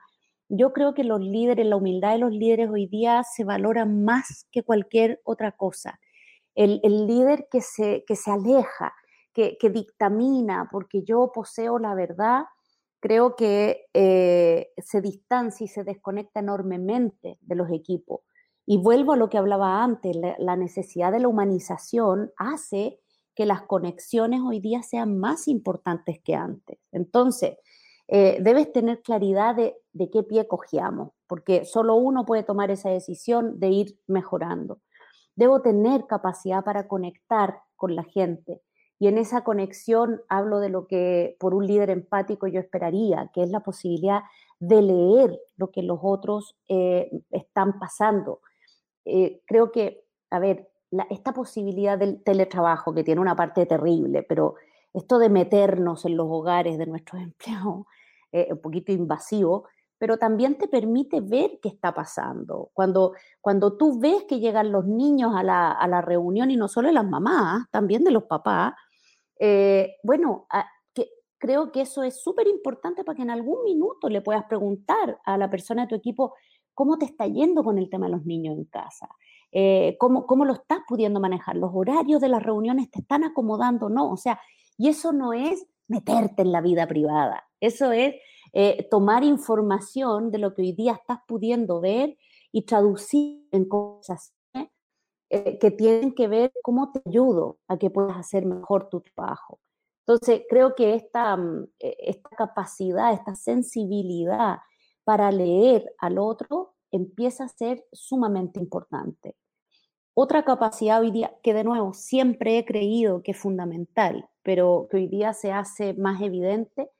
Yo creo que los líderes, la humildad de los líderes hoy día se valora más que cualquier otra cosa. El, el líder que se, que se aleja, que, que dictamina, porque yo poseo la verdad, creo que eh, se distancia y se desconecta enormemente de los equipos. Y vuelvo a lo que hablaba antes, la, necesidad de la humanización hace que las conexiones hoy día sean más importantes que antes. Entonces, eh, debes tener claridad de, de qué pie cogiamos, porque solo uno puede tomar esa decisión de ir mejorando. Debo tener capacidad para conectar con la gente, y en esa conexión hablo de lo que por un líder empático yo esperaría, que es la posibilidad de leer lo que los otros eh, están pasando. Eh, creo que, a ver, esta posibilidad del teletrabajo, que tiene una parte terrible, pero esto de meternos en los hogares de nuestros (laughs) empleados, eh, un poquito invasivo, pero también te permite ver qué está pasando. Cuando, cuando tú ves que llegan los niños a la, a la reunión, y no solo de las mamás, también de los papás, eh, bueno, que, creo que eso es súper importante para que en algún minuto le puedas preguntar a la persona de tu equipo cómo te está yendo con el tema de los niños en casa. Eh, cómo, cómo, lo estás pudiendo manejar, los horarios de las reuniones te están acomodando, no, o sea, y eso no es meterte en la vida privada, eso es eh, tomar información de lo que hoy día estás pudiendo ver y traducir en cosas eh, que tienen que ver cómo te ayudo a que puedas hacer mejor tu trabajo. Entonces, creo que esta, mm, e, esta capacidad, esta sensibilidad para leer al otro empieza a ser sumamente importante. Otra capacidad hoy día, que de nuevo siempre he creído que es fundamental, pero que hoy día se hace más evidente,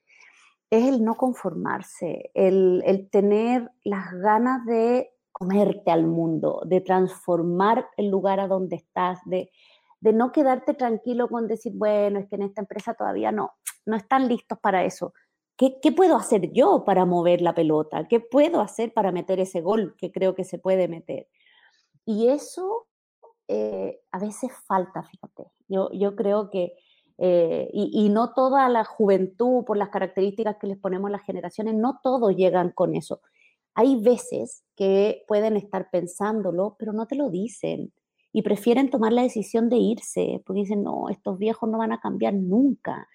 es el no conformarse, el, el tener las ganas de comerte al mundo, de transformar el lugar a donde estás, de, de no quedarte tranquilo con decir, bueno, es que en esta empresa todavía no, no están listos para eso. ¿Qué, ¿Qué, puedo hacer yo para mover la pelota? ¿Qué puedo hacer para meter ese gol que creo que se puede meter? Y eso eh, a veces falta, fíjate. Yo, yo creo que, eh, y, y, no toda la juventud, por las características que les ponemos las generaciones, no todos llegan con eso. Hay veces que pueden estar pensándolo, pero no te lo dicen y prefieren tomar la decisión de irse, porque dicen, no, estos viejos no van a cambiar nunca.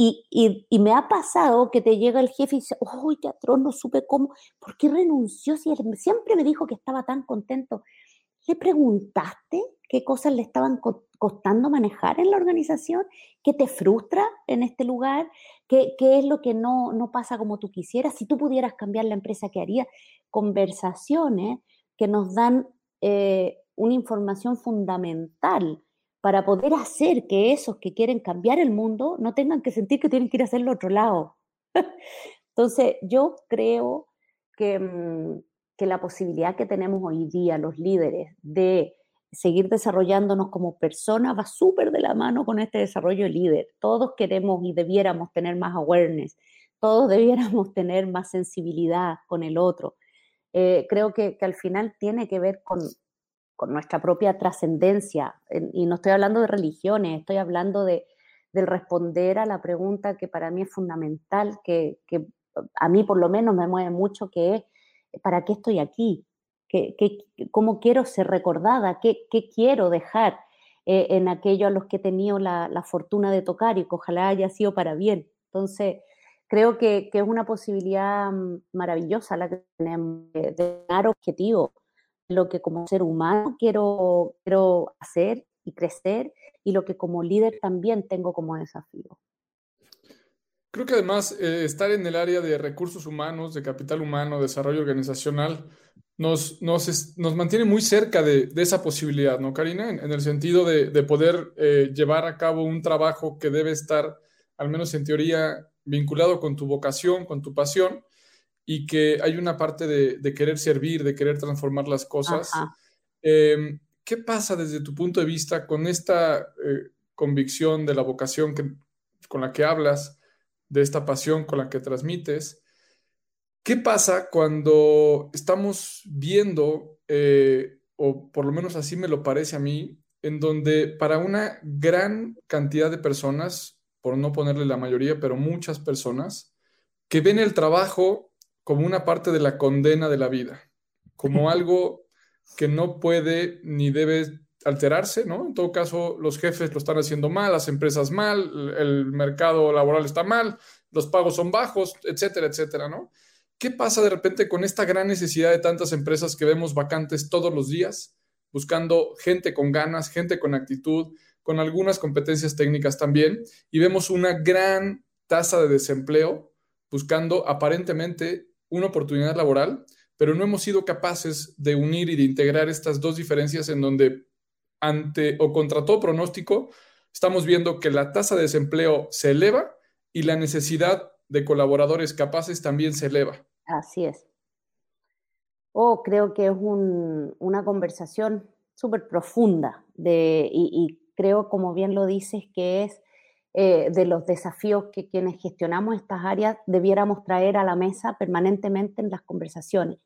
Y, me ha pasado que te llega el jefe y dice, ¡ay, teatro, no supe cómo! ¿Por qué renunció si él siempre me dijo que estaba tan contento? ¿Le preguntaste qué cosas le estaban costando manejar en la organización? ¿Qué te frustra en este lugar? ¿Qué, qué es lo que no, no, pasa como tú quisieras? Si tú pudieras cambiar la empresa, ¿qué harías? Conversaciones que nos dan eh, una información fundamental para poder hacer que esos que quieren cambiar el mundo no tengan que sentir que tienen que ir a hacerlo otro lado. (laughs) Entonces, yo creo que, mm, que la posibilidad que tenemos hoy día los líderes de seguir desarrollándonos como personas va súper de la mano con este desarrollo líder. Todos queremos y debiéramos tener más awareness, todos debiéramos tener más sensibilidad con el otro. Eh, creo que, que, al final tiene que ver con, con nuestra propia trascendencia. Y no estoy hablando de religiones, estoy hablando de, del responder a la pregunta que para mí es fundamental, que, que a mí por lo menos me mueve mucho, que es ¿para qué estoy aquí? ¿Qué, cómo quiero ser recordada? ¿Qué, qué quiero dejar eh, en aquello a los que he tenido la, la, fortuna de tocar y que ojalá haya sido para bien? Entonces, creo que, que es una posibilidad mm, maravillosa la que tenemos de, dar objetivo, lo que como ser humano quiero, quiero hacer y crecer y lo que como líder también tengo como desafío. Creo que además eh, estar en el área de recursos humanos, de capital humano, desarrollo organizacional, nos, nos, nos mantiene muy cerca de, de, esa posibilidad, ¿no, Karina? En, el sentido de, de poder eh, llevar a cabo un trabajo que debe estar, al menos en teoría, vinculado con tu vocación, con tu pasión, y que hay una parte de, querer servir, de querer transformar las cosas. Eh, ¿Qué pasa desde tu punto de vista con esta eh, convicción de la vocación que, con la que hablas, de esta pasión con la que transmites? ¿Qué pasa cuando estamos viendo, eh, o por lo menos así me lo parece a mí, en donde para una gran cantidad de personas, por no ponerle la mayoría, pero muchas personas, que ven el trabajo como una parte de la condena de la vida, como algo que no puede ni debe alterarse, ¿no? En todo caso, los jefes lo están haciendo mal, las empresas mal, el mercado laboral está mal, los pagos son bajos, etcétera, etcétera, ¿no? ¿Qué pasa de repente con esta gran necesidad de tantas empresas que vemos vacantes todos los días, buscando gente con ganas, gente con actitud, con algunas competencias técnicas también, y vemos una gran tasa de desempleo buscando aparentemente una oportunidad laboral pero no hemos sido capaces de unir y de integrar estas dos diferencias en donde ante o contra todo pronóstico estamos viendo que la tasa de desempleo se eleva y la necesidad de colaboradores capaces también se eleva. Así es. Oh, creo que es una conversación súper profunda y, creo, como bien lo dices, que es eh, de los desafíos que quienes gestionamos estas áreas debiéramos traer a la mesa permanentemente en las conversaciones.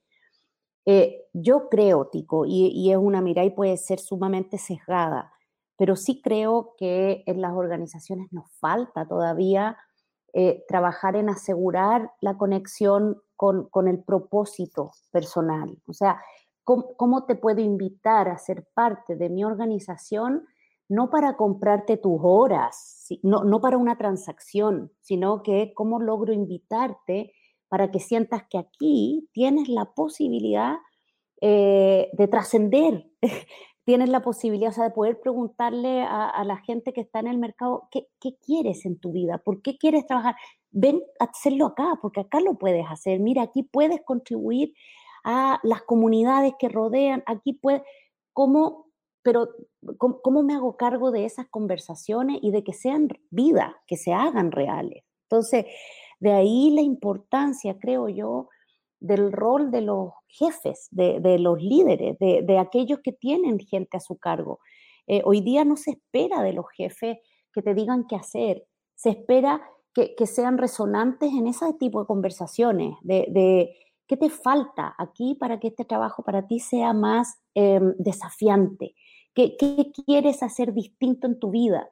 Eh, yo creo, Tico, y, es una mirada y puede ser sumamente sesgada, pero sí creo que en las organizaciones nos falta todavía eh, trabajar en asegurar la conexión con, el propósito personal. O sea, ¿cómo, te puedo invitar a ser parte de mi organización? No para comprarte tus horas, no, no para una transacción, sino que cómo logro invitarte para que sientas que aquí tienes la posibilidad eh, de trascender, (laughs) tienes la posibilidad de poder preguntarle a, la gente que está en el mercado, ¿qué, quieres en tu vida? ¿Por qué quieres trabajar? Ven a hacerlo acá, porque acá lo puedes hacer. Mira, aquí puedes contribuir a las comunidades que rodean, aquí puedes, ¿cómo, pero cómo me hago cargo de esas conversaciones y de que sean vida, que se hagan reales? Entonces, de ahí la importancia, creo yo, del rol de los jefes, de, los líderes, de, aquellos que tienen gente a su cargo. Eh, hoy día no se espera de los jefes que te digan qué hacer, se espera que, sean resonantes en ese tipo de conversaciones, de, qué te falta aquí para que este trabajo para ti sea más em, desafiante, ¿Qué, quieres hacer distinto en tu vida.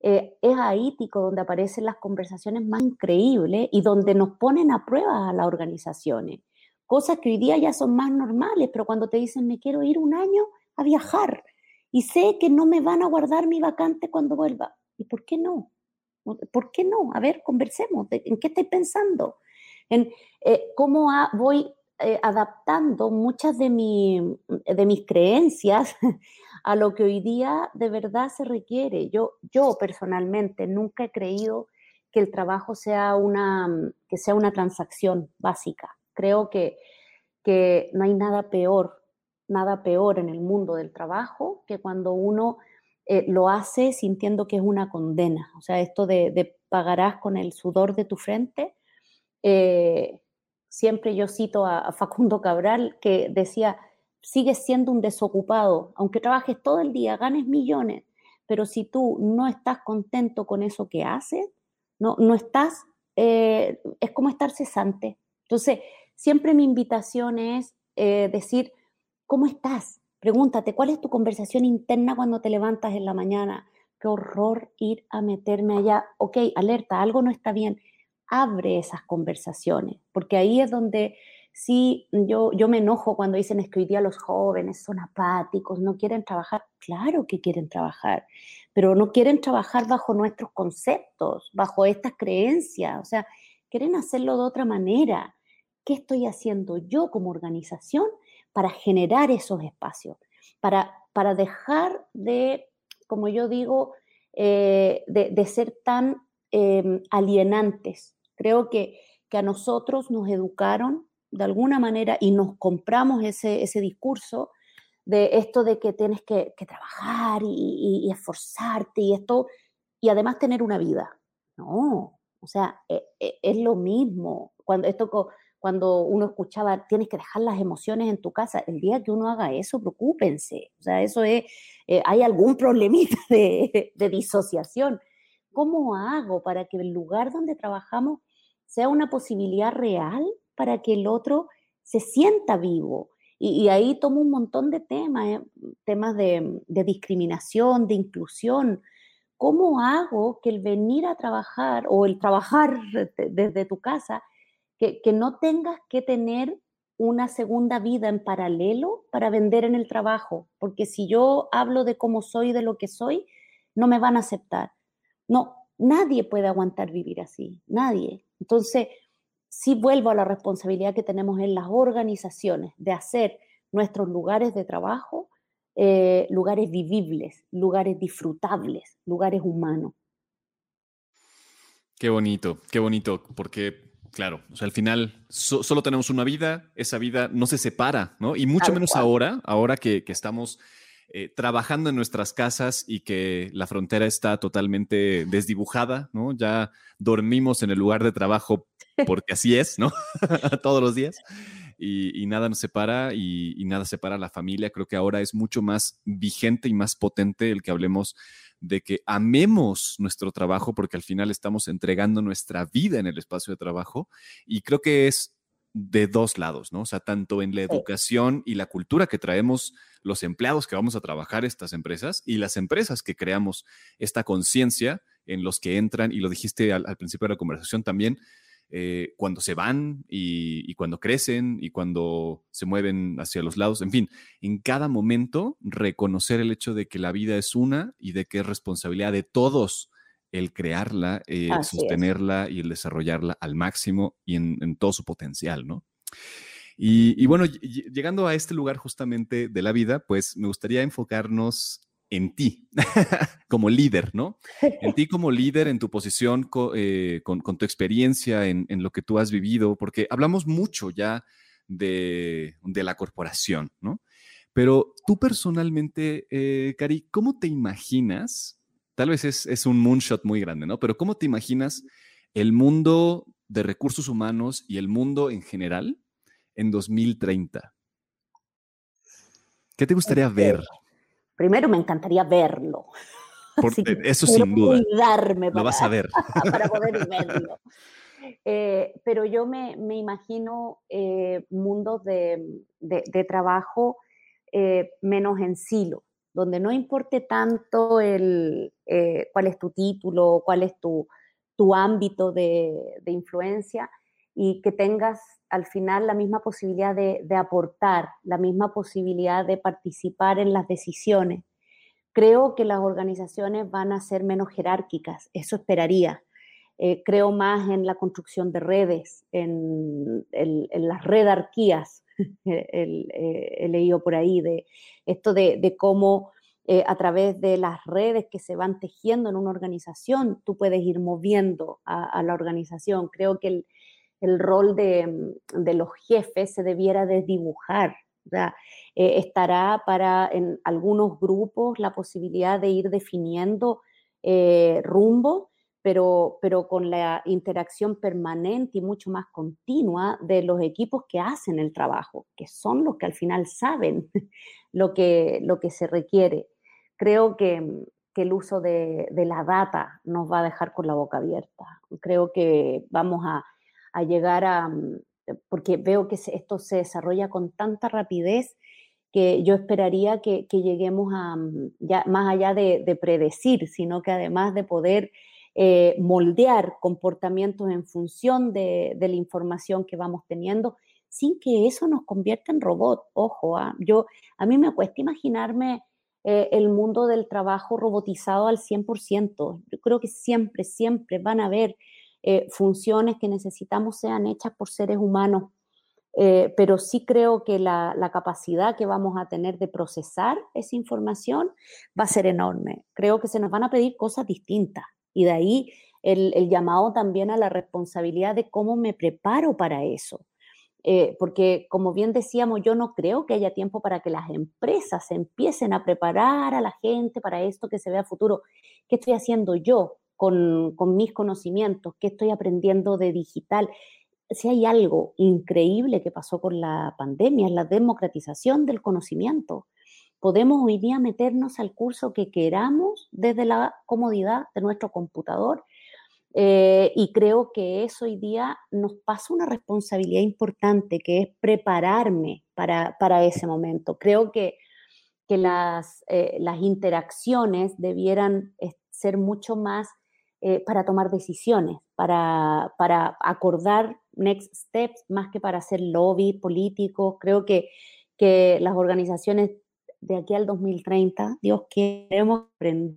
Eh, es ahí, Tico, donde aparecen las conversaciones más increíbles y donde nos ponen a prueba a las organizaciones. Cosas que hoy día ya son más normales, pero cuando te dicen me quiero ir un año a viajar y sé que no me van a guardar mi vacante cuando vuelva. ¿Y por qué no? ¿Por qué no? A ver, conversemos. ¿En qué estoy pensando? En eh, cómo voy eh, adaptando muchas de, de mis creencias (laughs) a lo que hoy día de verdad se requiere. Yo, yo personalmente nunca he creído que el trabajo sea una, que sea una transacción básica. Creo que, que no hay nada peor, nada peor en el mundo del trabajo que cuando uno eh, lo hace sintiendo que es una condena. O sea, esto de, pagarás con el sudor de tu frente. Eh, siempre yo cito a Facundo Cabral que decía, sigues siendo un desocupado, aunque trabajes todo el día, ganes millones, pero si tú no estás contento con eso que haces, no, no estás, eh, es como estar cesante. Entonces, siempre mi invitación es eh, decir, ¿cómo estás? Pregúntate, ¿cuál es tu conversación interna cuando te levantas en la mañana? Qué horror ir a meterme allá. Ok, alerta, algo no está bien. Abre esas conversaciones, porque ahí es donde Sí, yo, yo me enojo cuando dicen es que hoy día los jóvenes son apáticos, no quieren trabajar. Claro que quieren trabajar, pero no quieren trabajar bajo nuestros conceptos, bajo estas creencias. O sea, quieren hacerlo de otra manera. ¿Qué estoy haciendo yo como organización para generar esos espacios? Para, para dejar de, como yo digo, eh, de, ser tan em, alienantes. Creo que, que a nosotros nos educaron de alguna manera y nos compramos ese, ese discurso de esto de que tienes que, trabajar y, esforzarte y esto, y además tener una vida. No, o sea, e, e, es, lo mismo. Cuando, esto, cuando uno escuchaba, tienes que dejar las emociones en tu casa, el día que uno haga eso, preocúpense. O sea, eso es, eh, hay algún problemita (laughs) de, de disociación. ¿Cómo hago para que el lugar donde trabajamos sea una posibilidad real para que el otro se sienta vivo. Y, ahí tomo un montón de temas, eh, temas de, discriminación, de inclusión. ¿Cómo hago que el venir a trabajar o el trabajar desde tu casa, que, que no tengas que tener una segunda vida en paralelo para vender en el trabajo? Porque si yo hablo de cómo soy, de lo que soy, no me van a aceptar. No, nadie puede aguantar vivir así, nadie. Entonces, sí vuelvo a la responsabilidad que tenemos en las organizaciones de hacer nuestros lugares de trabajo eh, lugares vivibles, lugares disfrutables, lugares humanos. Qué bonito, qué bonito, porque claro, o sea, al final solo tenemos una vida, esa vida no se separa, ¿no? Y mucho menos ahora, ahora que, que estamos eh, trabajando en nuestras casas y que la frontera está totalmente desdibujada, ¿no? Ya dormimos en el lugar de trabajo porque así es, ¿no? (laughs) Todos los días. Y, nada nos separa y, y, nada separa a la familia. Creo que ahora es mucho más vigente y más potente el que hablemos de que amemos nuestro trabajo porque al final estamos entregando nuestra vida en el espacio de trabajo y creo que es de dos lados, ¿no? O sea, tanto en la educación y la cultura que traemos los empleados que vamos a trabajar estas empresas y las empresas que creamos esta conciencia en los que entran, y lo dijiste al, principio de la conversación también, eh, cuando se van y, cuando crecen y cuando se mueven hacia los lados, en fin, en cada momento reconocer el hecho de que la vida es una y de que es responsabilidad de todos el crearla, eh, sostenerla y el desarrollarla al máximo y en, todo su potencial, ¿no? Y, bueno, llegando a este lugar justamente de la vida, pues me gustaría enfocarnos en ti (laughs) como líder, ¿no? En ti como líder, en tu posición, eh, con, tu experiencia, en, lo que tú has vivido, porque hablamos mucho ya de, la corporación, ¿no? Pero tú personalmente, eh, Cari, ¿cómo te imaginas tal vez es, un moonshot muy grande, ¿no? Pero ¿cómo te imaginas el mundo de recursos humanos y el mundo en general en 2030? ¿Qué te gustaría ver? Primero me encantaría verlo. (laughs) eso sin duda. Cuidarme Lo vas a ver. (laughs) para poder (laughs) verlo. Eh, pero yo me, imagino eh, mundos de, trabajo eh, menos en silo, donde no importe tanto el, eh, cuál es tu título, cuál es tu, ámbito de, influencia y que tengas al final la misma posibilidad de, aportar, la misma posibilidad de participar en las decisiones. Creo que las organizaciones van a ser menos jerárquicas, eso esperaría. Eh, creo más en la construcción de redes, en, las redarquías, (laughs) eh, he leído por ahí, de esto de, cómo eh, a través de las redes que se van tejiendo en una organización, tú puedes ir moviendo a, la organización. Creo que el, rol de, los jefes se debiera desdibujar. O estará para en algunos grupos la posibilidad de ir definiendo rumbo, pero, pero con la interacción permanente y mucho más continua de los equipos que hacen el trabajo, que son los que al final saben (laughs) lo que, lo que se requiere. Creo que, que el uso de, de, la data nos va a dejar con la boca abierta. Creo que vamos a, a llegar a, porque veo que esto se desarrolla con tanta rapidez que yo esperaría que, lleguemos a, ya, más allá de, de predecir, sino que además de poder eh, moldear comportamientos en función de, la información que vamos teniendo, sin que eso nos convierta en robot. Ojo, ¿ah? yo, a mí me cuesta imaginarme eh, el mundo del trabajo robotizado al 100%. Yo creo que siempre, siempre van a haber eh, funciones que necesitamos sean hechas por seres humanos, eh, pero sí creo que la, capacidad que vamos a tener de procesar esa información va a ser enorme. Creo que se nos van a pedir cosas distintas y de ahí el, el llamado también a la responsabilidad de cómo me preparo para eso. Eh, porque como bien decíamos, yo no creo que haya tiempo para que las empresas empiecen a preparar a la gente para esto que se ve a futuro. ¿Qué estoy haciendo yo con, mis conocimientos? ¿Qué estoy aprendiendo de digital? Si hay algo increíble que pasó con la pandemia, es la democratización del conocimiento. Podemos hoy día meternos al curso que queramos desde la comodidad de nuestro computador eh, y creo que eso hoy día nos pasa una responsabilidad importante, que es prepararme para, para ese momento. Creo que, que las, eh, las interacciones debieran ser mucho más eh, para tomar decisiones, para, para acordar next steps, más que para hacer lobby político. Creo que, que las organizaciones de aquí al 2030, Dios, queremos aprender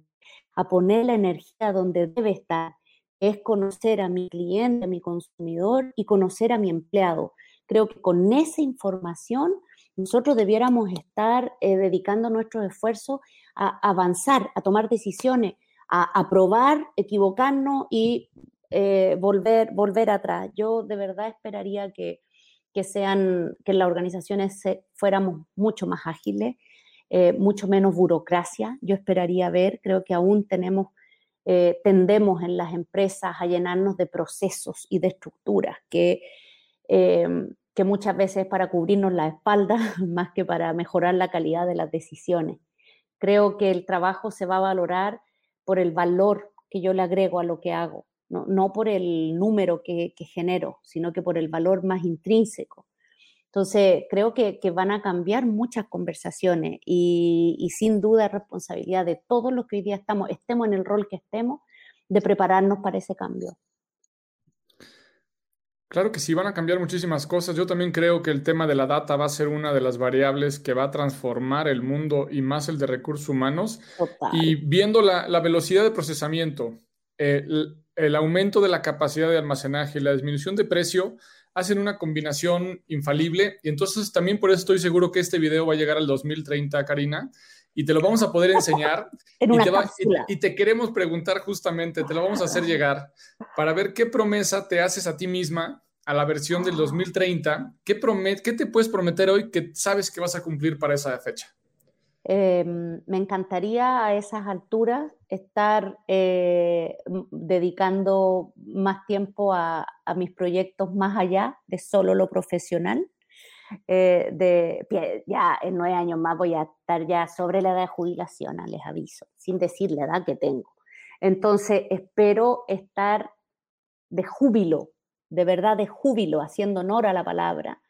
a poner la energía donde debe estar es conocer a mi cliente, a mi consumidor y conocer a mi empleado. Creo que con esa información nosotros debiéramos estar eh, dedicando nuestros esfuerzos a avanzar, a tomar decisiones, a, probar, equivocarnos y eh, volver, volver atrás. Yo de verdad esperaría que, sean, que las organizaciones fuéramos mucho más ágiles, eh, mucho menos burocracia. Yo esperaría ver, creo que aún tenemos eh, tendemos en las empresas a llenarnos de procesos y de estructuras que, que muchas veces es para cubrirnos la espalda (laughs) más que para mejorar la calidad de las decisiones. Creo que el trabajo se va a valorar por el valor que yo le agrego a lo que hago, no, por el número que, que genero, sino que por el valor más intrínseco. Entonces, creo que, van a cambiar muchas conversaciones y, sin duda es responsabilidad de todos los que hoy día estamos, estemos en el rol que estemos, de prepararnos para ese cambio. Claro que sí, van a cambiar muchísimas cosas. Yo también creo que el tema de la data va a ser una de las variables que va a transformar el mundo y más el de recursos humanos. Y viendo la, velocidad de procesamiento, el, el aumento de la capacidad de almacenaje y la disminución de precio, hacen una combinación infalible y entonces también por eso estoy seguro que este video va a llegar al 2030, Karina, y te lo vamos a poder enseñar (laughs) y, te queremos preguntar justamente, te lo vamos a hacer llegar para ver qué promesa te haces a ti misma a la versión del 2030, qué, qué te puedes prometer hoy que sabes que vas a cumplir para esa fecha. Em, me encantaría a esas alturas estar eh, dedicando más tiempo a, mis proyectos más allá de solo lo profesional. Eh, de, ya en nueve años más voy a estar ya sobre la edad de jubilación, les aviso, sin decir la edad que tengo. Entonces espero estar de júbilo, de verdad de júbilo, haciendo honor a la palabra,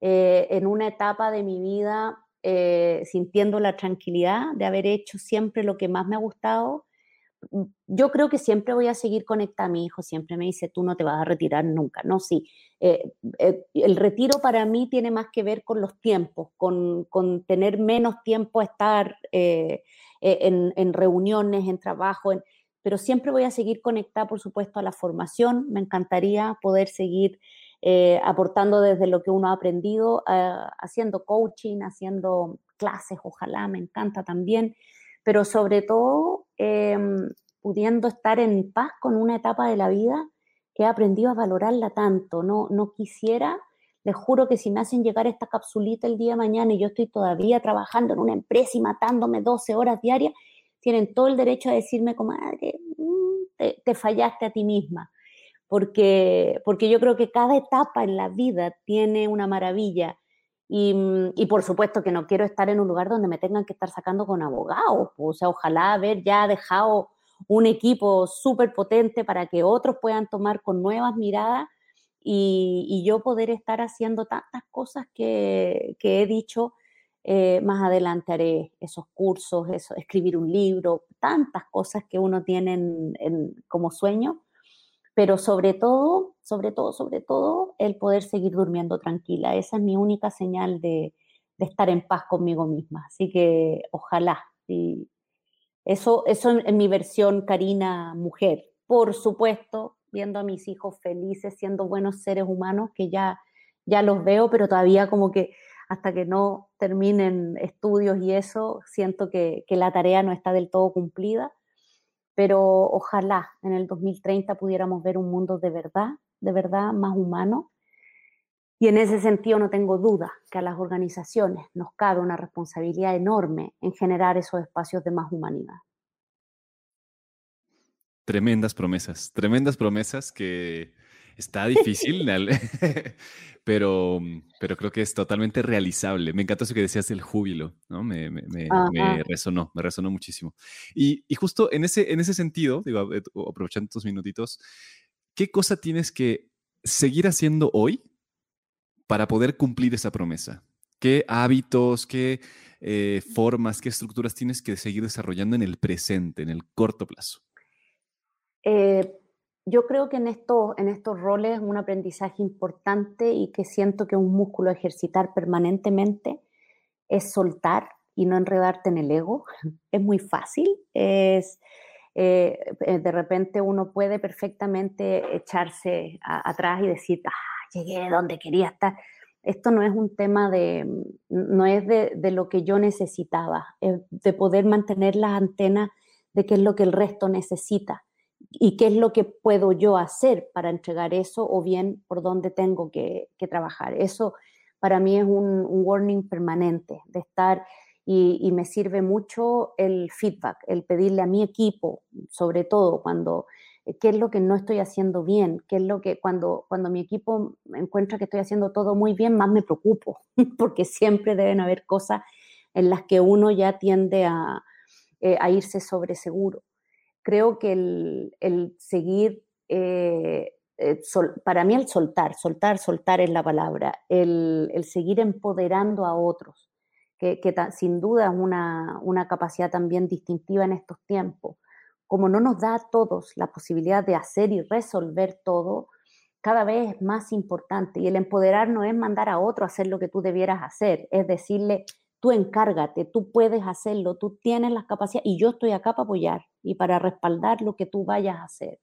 eh, en una etapa de mi vida eh, sintiendo la tranquilidad de haber hecho siempre lo que más me ha gustado. Mm, yo creo que siempre voy a seguir conectada a mi hijo, siempre me dice, tú no te vas a retirar nunca. No, sí, eh, eh, el retiro para mí tiene más que ver con los tiempos, con, con tener menos tiempo a estar en, en, reuniones, en trabajo, pero siempre voy a seguir conectada, por supuesto, a la formación. Me encantaría poder seguir eh, aportando desde lo que uno ha aprendido, eh, haciendo coaching, haciendo clases, ojalá, me encanta también, pero sobre todo em, pudiendo estar en paz con una etapa de la vida que he aprendido a valorarla tanto. No, no quisiera, les juro que si me hacen llegar esta capsulita el día de mañana y yo estoy todavía trabajando en una empresa y matándome 12 horas diarias, tienen todo el derecho a decirme, comadre, mm, te fallaste a ti misma porque, porque yo creo que cada etapa en la vida tiene una maravilla. Y, mm, y, por supuesto que no quiero estar en un lugar donde me tengan que estar sacando con abogados. O sea, ojalá haber ya dejado un equipo súper potente para que otros puedan tomar con nuevas miradas y, yo poder estar haciendo tantas cosas que, he dicho. Eh, más adelante haré esos cursos, escribir un libro, tantas cosas que uno tiene en, como sueño pero sobre todo, sobre todo, sobre todo, el poder seguir durmiendo tranquila. Esa es mi única señal de, estar en paz conmigo misma. Así que ojalá. Y eso, eso en, mi versión Karina mujer. Por supuesto, viendo a mis hijos felices, siendo buenos seres humanos, que ya, ya los veo, pero todavía como que hasta que no terminen estudios y eso, siento que, que la tarea no está del todo cumplida pero ojalá en el 2030 pudiéramos ver un mundo de verdad, de verdad más humano. Y en ese sentido no tengo duda que a las organizaciones nos cabe una responsabilidad enorme en generar esos espacios de más humanidad. Tremendas promesas, tremendas promesas que está difícil, (laughs) pero, pero creo que es totalmente realizable. Me encantó eso que decías del júbilo, ¿no? Me, me, me, resonó, me resonó muchísimo. Y, y, justo en ese, en ese sentido, digo, aprovechando tus minutitos, ¿qué cosa tienes que seguir haciendo hoy para poder cumplir esa promesa? ¿Qué hábitos, qué eh, formas, qué estructuras tienes que seguir desarrollando en el presente, en el corto plazo? Eh, yo creo que en, esto, en estos roles un aprendizaje importante y que siento que un músculo ejercitar permanentemente es soltar y no enredarte en el ego. (laughs) Es muy fácil, es, eh, eh, de repente uno puede perfectamente echarse atrás y decir, ah, llegué donde quería estar. Esto no es un tema de, no es de, de lo que yo necesitaba, es de poder mantener las antenas de qué es lo que el resto necesita y qué es lo que puedo yo hacer para entregar eso o bien por dónde tengo que, trabajar. Eso para mí es un, warning permanente de estar y, me sirve mucho el feedback, el pedirle a mi equipo, sobre todo cuando eh, qué es lo que no estoy haciendo bien, qué es lo que cuando, cuando mi equipo encuentra que estoy haciendo todo muy bien, más me preocupo, (laughs) porque siempre deben haber cosas en las que uno ya tiende a, eh, a irse sobre seguro creo que el, seguir, eh, eh, para mí el soltar, soltar, soltar es la palabra, el, seguir empoderando a otros, que, sin duda es una, una, capacidad también distintiva en estos tiempos. Como no nos da a todos la posibilidad de hacer y resolver todo, cada vez es más importante. Y el empoderar no es mandar a otro a hacer lo que tú debieras hacer, es decirle, tú encárgate, tú puedes hacerlo, tú tienes las capacidades y yo estoy acá para apoyar y para respaldar lo que tú vayas a hacer.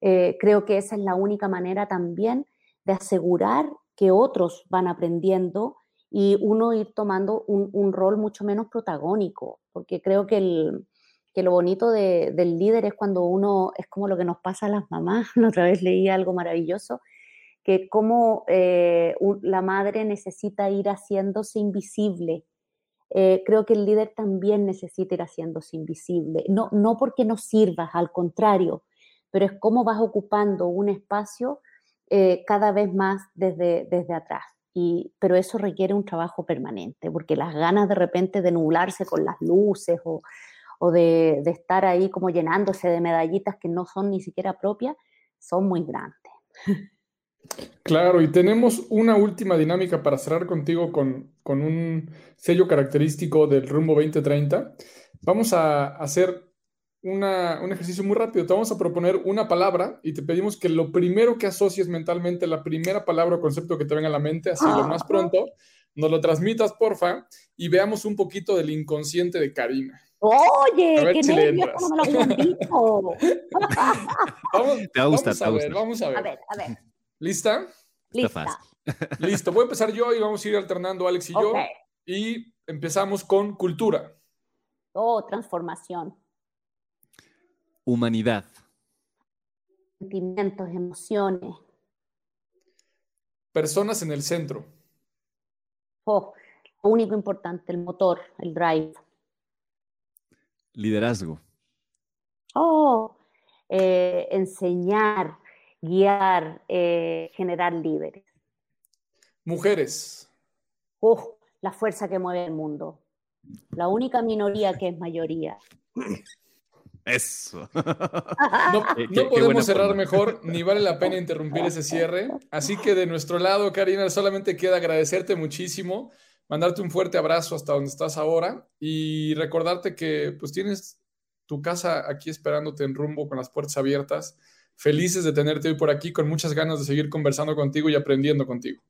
Eh, creo que esa es la única manera también de asegurar que otros van aprendiendo y uno ir tomando un, rol mucho menos protagónico, porque creo que, el, lo bonito del líder es cuando uno, es como lo que nos pasa a las mamás, (laughs) la otra vez leí algo maravilloso, que como eh, la madre necesita ir haciéndose invisible eh, creo que el líder también necesita ir haciéndose invisible. No, no porque no sirvas, al contrario, pero es cómo vas ocupando un espacio eh, cada vez más desde, desde atrás. Y, pero eso requiere un trabajo permanente, porque las ganas de repente de nublarse con las luces o, o de, de estar ahí como llenándose de medallitas que no son ni siquiera propias, son muy grandes. (laughs) Claro, y tenemos una última dinámica para cerrar contigo con, un sello característico del rumbo 2030. Vamos a hacer un ejercicio muy rápido. Te vamos a proponer una palabra y te pedimos que lo primero que asocies mentalmente, la primera palabra o concepto que te venga a la mente, así lo más pronto, nos lo transmitas, porfa, y veamos un poquito del inconsciente de Karina. Oye, qué si nervios, no me lo (laughs) vamos, te va a gustar, vamos a ver, vamos a ver. A ver, a ver. ¿Lista? Lista. (laughs) Listo, voy a empezar yo y vamos a ir alternando Alex y yo. Y empezamos con cultura. Oh, transformación. Humanidad. Sentimientos, emociones. Personas en el centro. Oh, lo único importante, el motor, el drive. Liderazgo. Oh, eh, enseñar, guiar, eh, generar líderes. Mujeres. la fuerza que mueve el mundo. La única minoría que es mayoría. Eso. (laughs) No, podemos cerrar mejor, ni vale la pena interrumpir ese cierre. Así que de nuestro lado, Karina, solamente queda agradecerte muchísimo, mandarte un fuerte abrazo hasta donde estás ahora y recordarte que pues tienes tu casa aquí esperándote en rumbo con las puertas abiertas felices de tenerte hoy por aquí, con muchas ganas de seguir conversando contigo y aprendiendo contigo.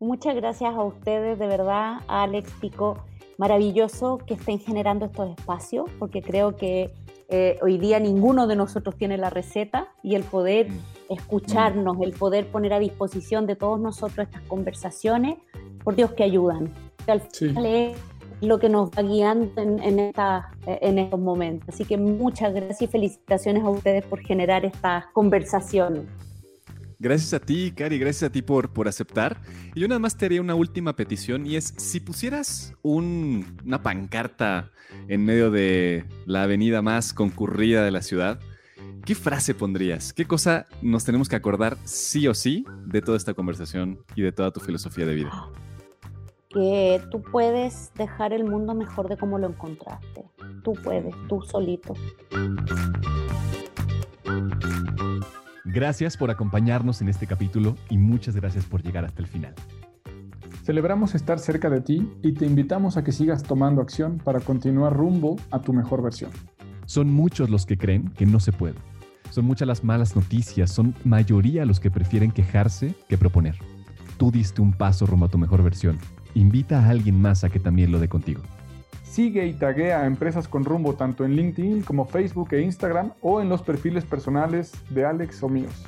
Muchas gracias a ustedes, de verdad, Alex, Pico, maravilloso que estén generando estos espacios, porque creo que eh, hoy día ninguno de nosotros tiene la receta y el poder mm. escucharnos, el poder poner a disposición de todos nosotros estas conversaciones, por Dios que ayudan. Al final es lo que nos va guiando en, en, en estos momentos. Así que muchas gracias y felicitaciones a ustedes por generar estas conversaciones. Gracias a ti, Cari, gracias a ti por, por aceptar. Y yo nada más te haría una última petición y es, si pusieras una pancarta en medio de la avenida más concurrida de la ciudad, ¿qué frase pondrías? ¿Qué cosa nos tenemos que acordar sí o sí de toda esta conversación y de toda tu filosofía de vida? Que tú puedes dejar el mundo mejor de como lo encontraste. Tú puedes, tú solito. Gracias por acompañarnos en este capítulo y muchas gracias por llegar hasta el final. Celebramos estar cerca de ti y te invitamos a que sigas tomando acción para continuar rumbo a tu mejor versión. Son muchos los que creen que no se puede. Son muchas las malas noticias, son mayoría los que prefieren quejarse que proponer. Tú diste un paso rumbo a tu mejor versión. Invita a alguien más a que también lo dé contigo. Sigue y taguea a Empresas con Rumbo tanto en LinkedIn como Facebook e Instagram o en los perfiles personales de Alex o míos.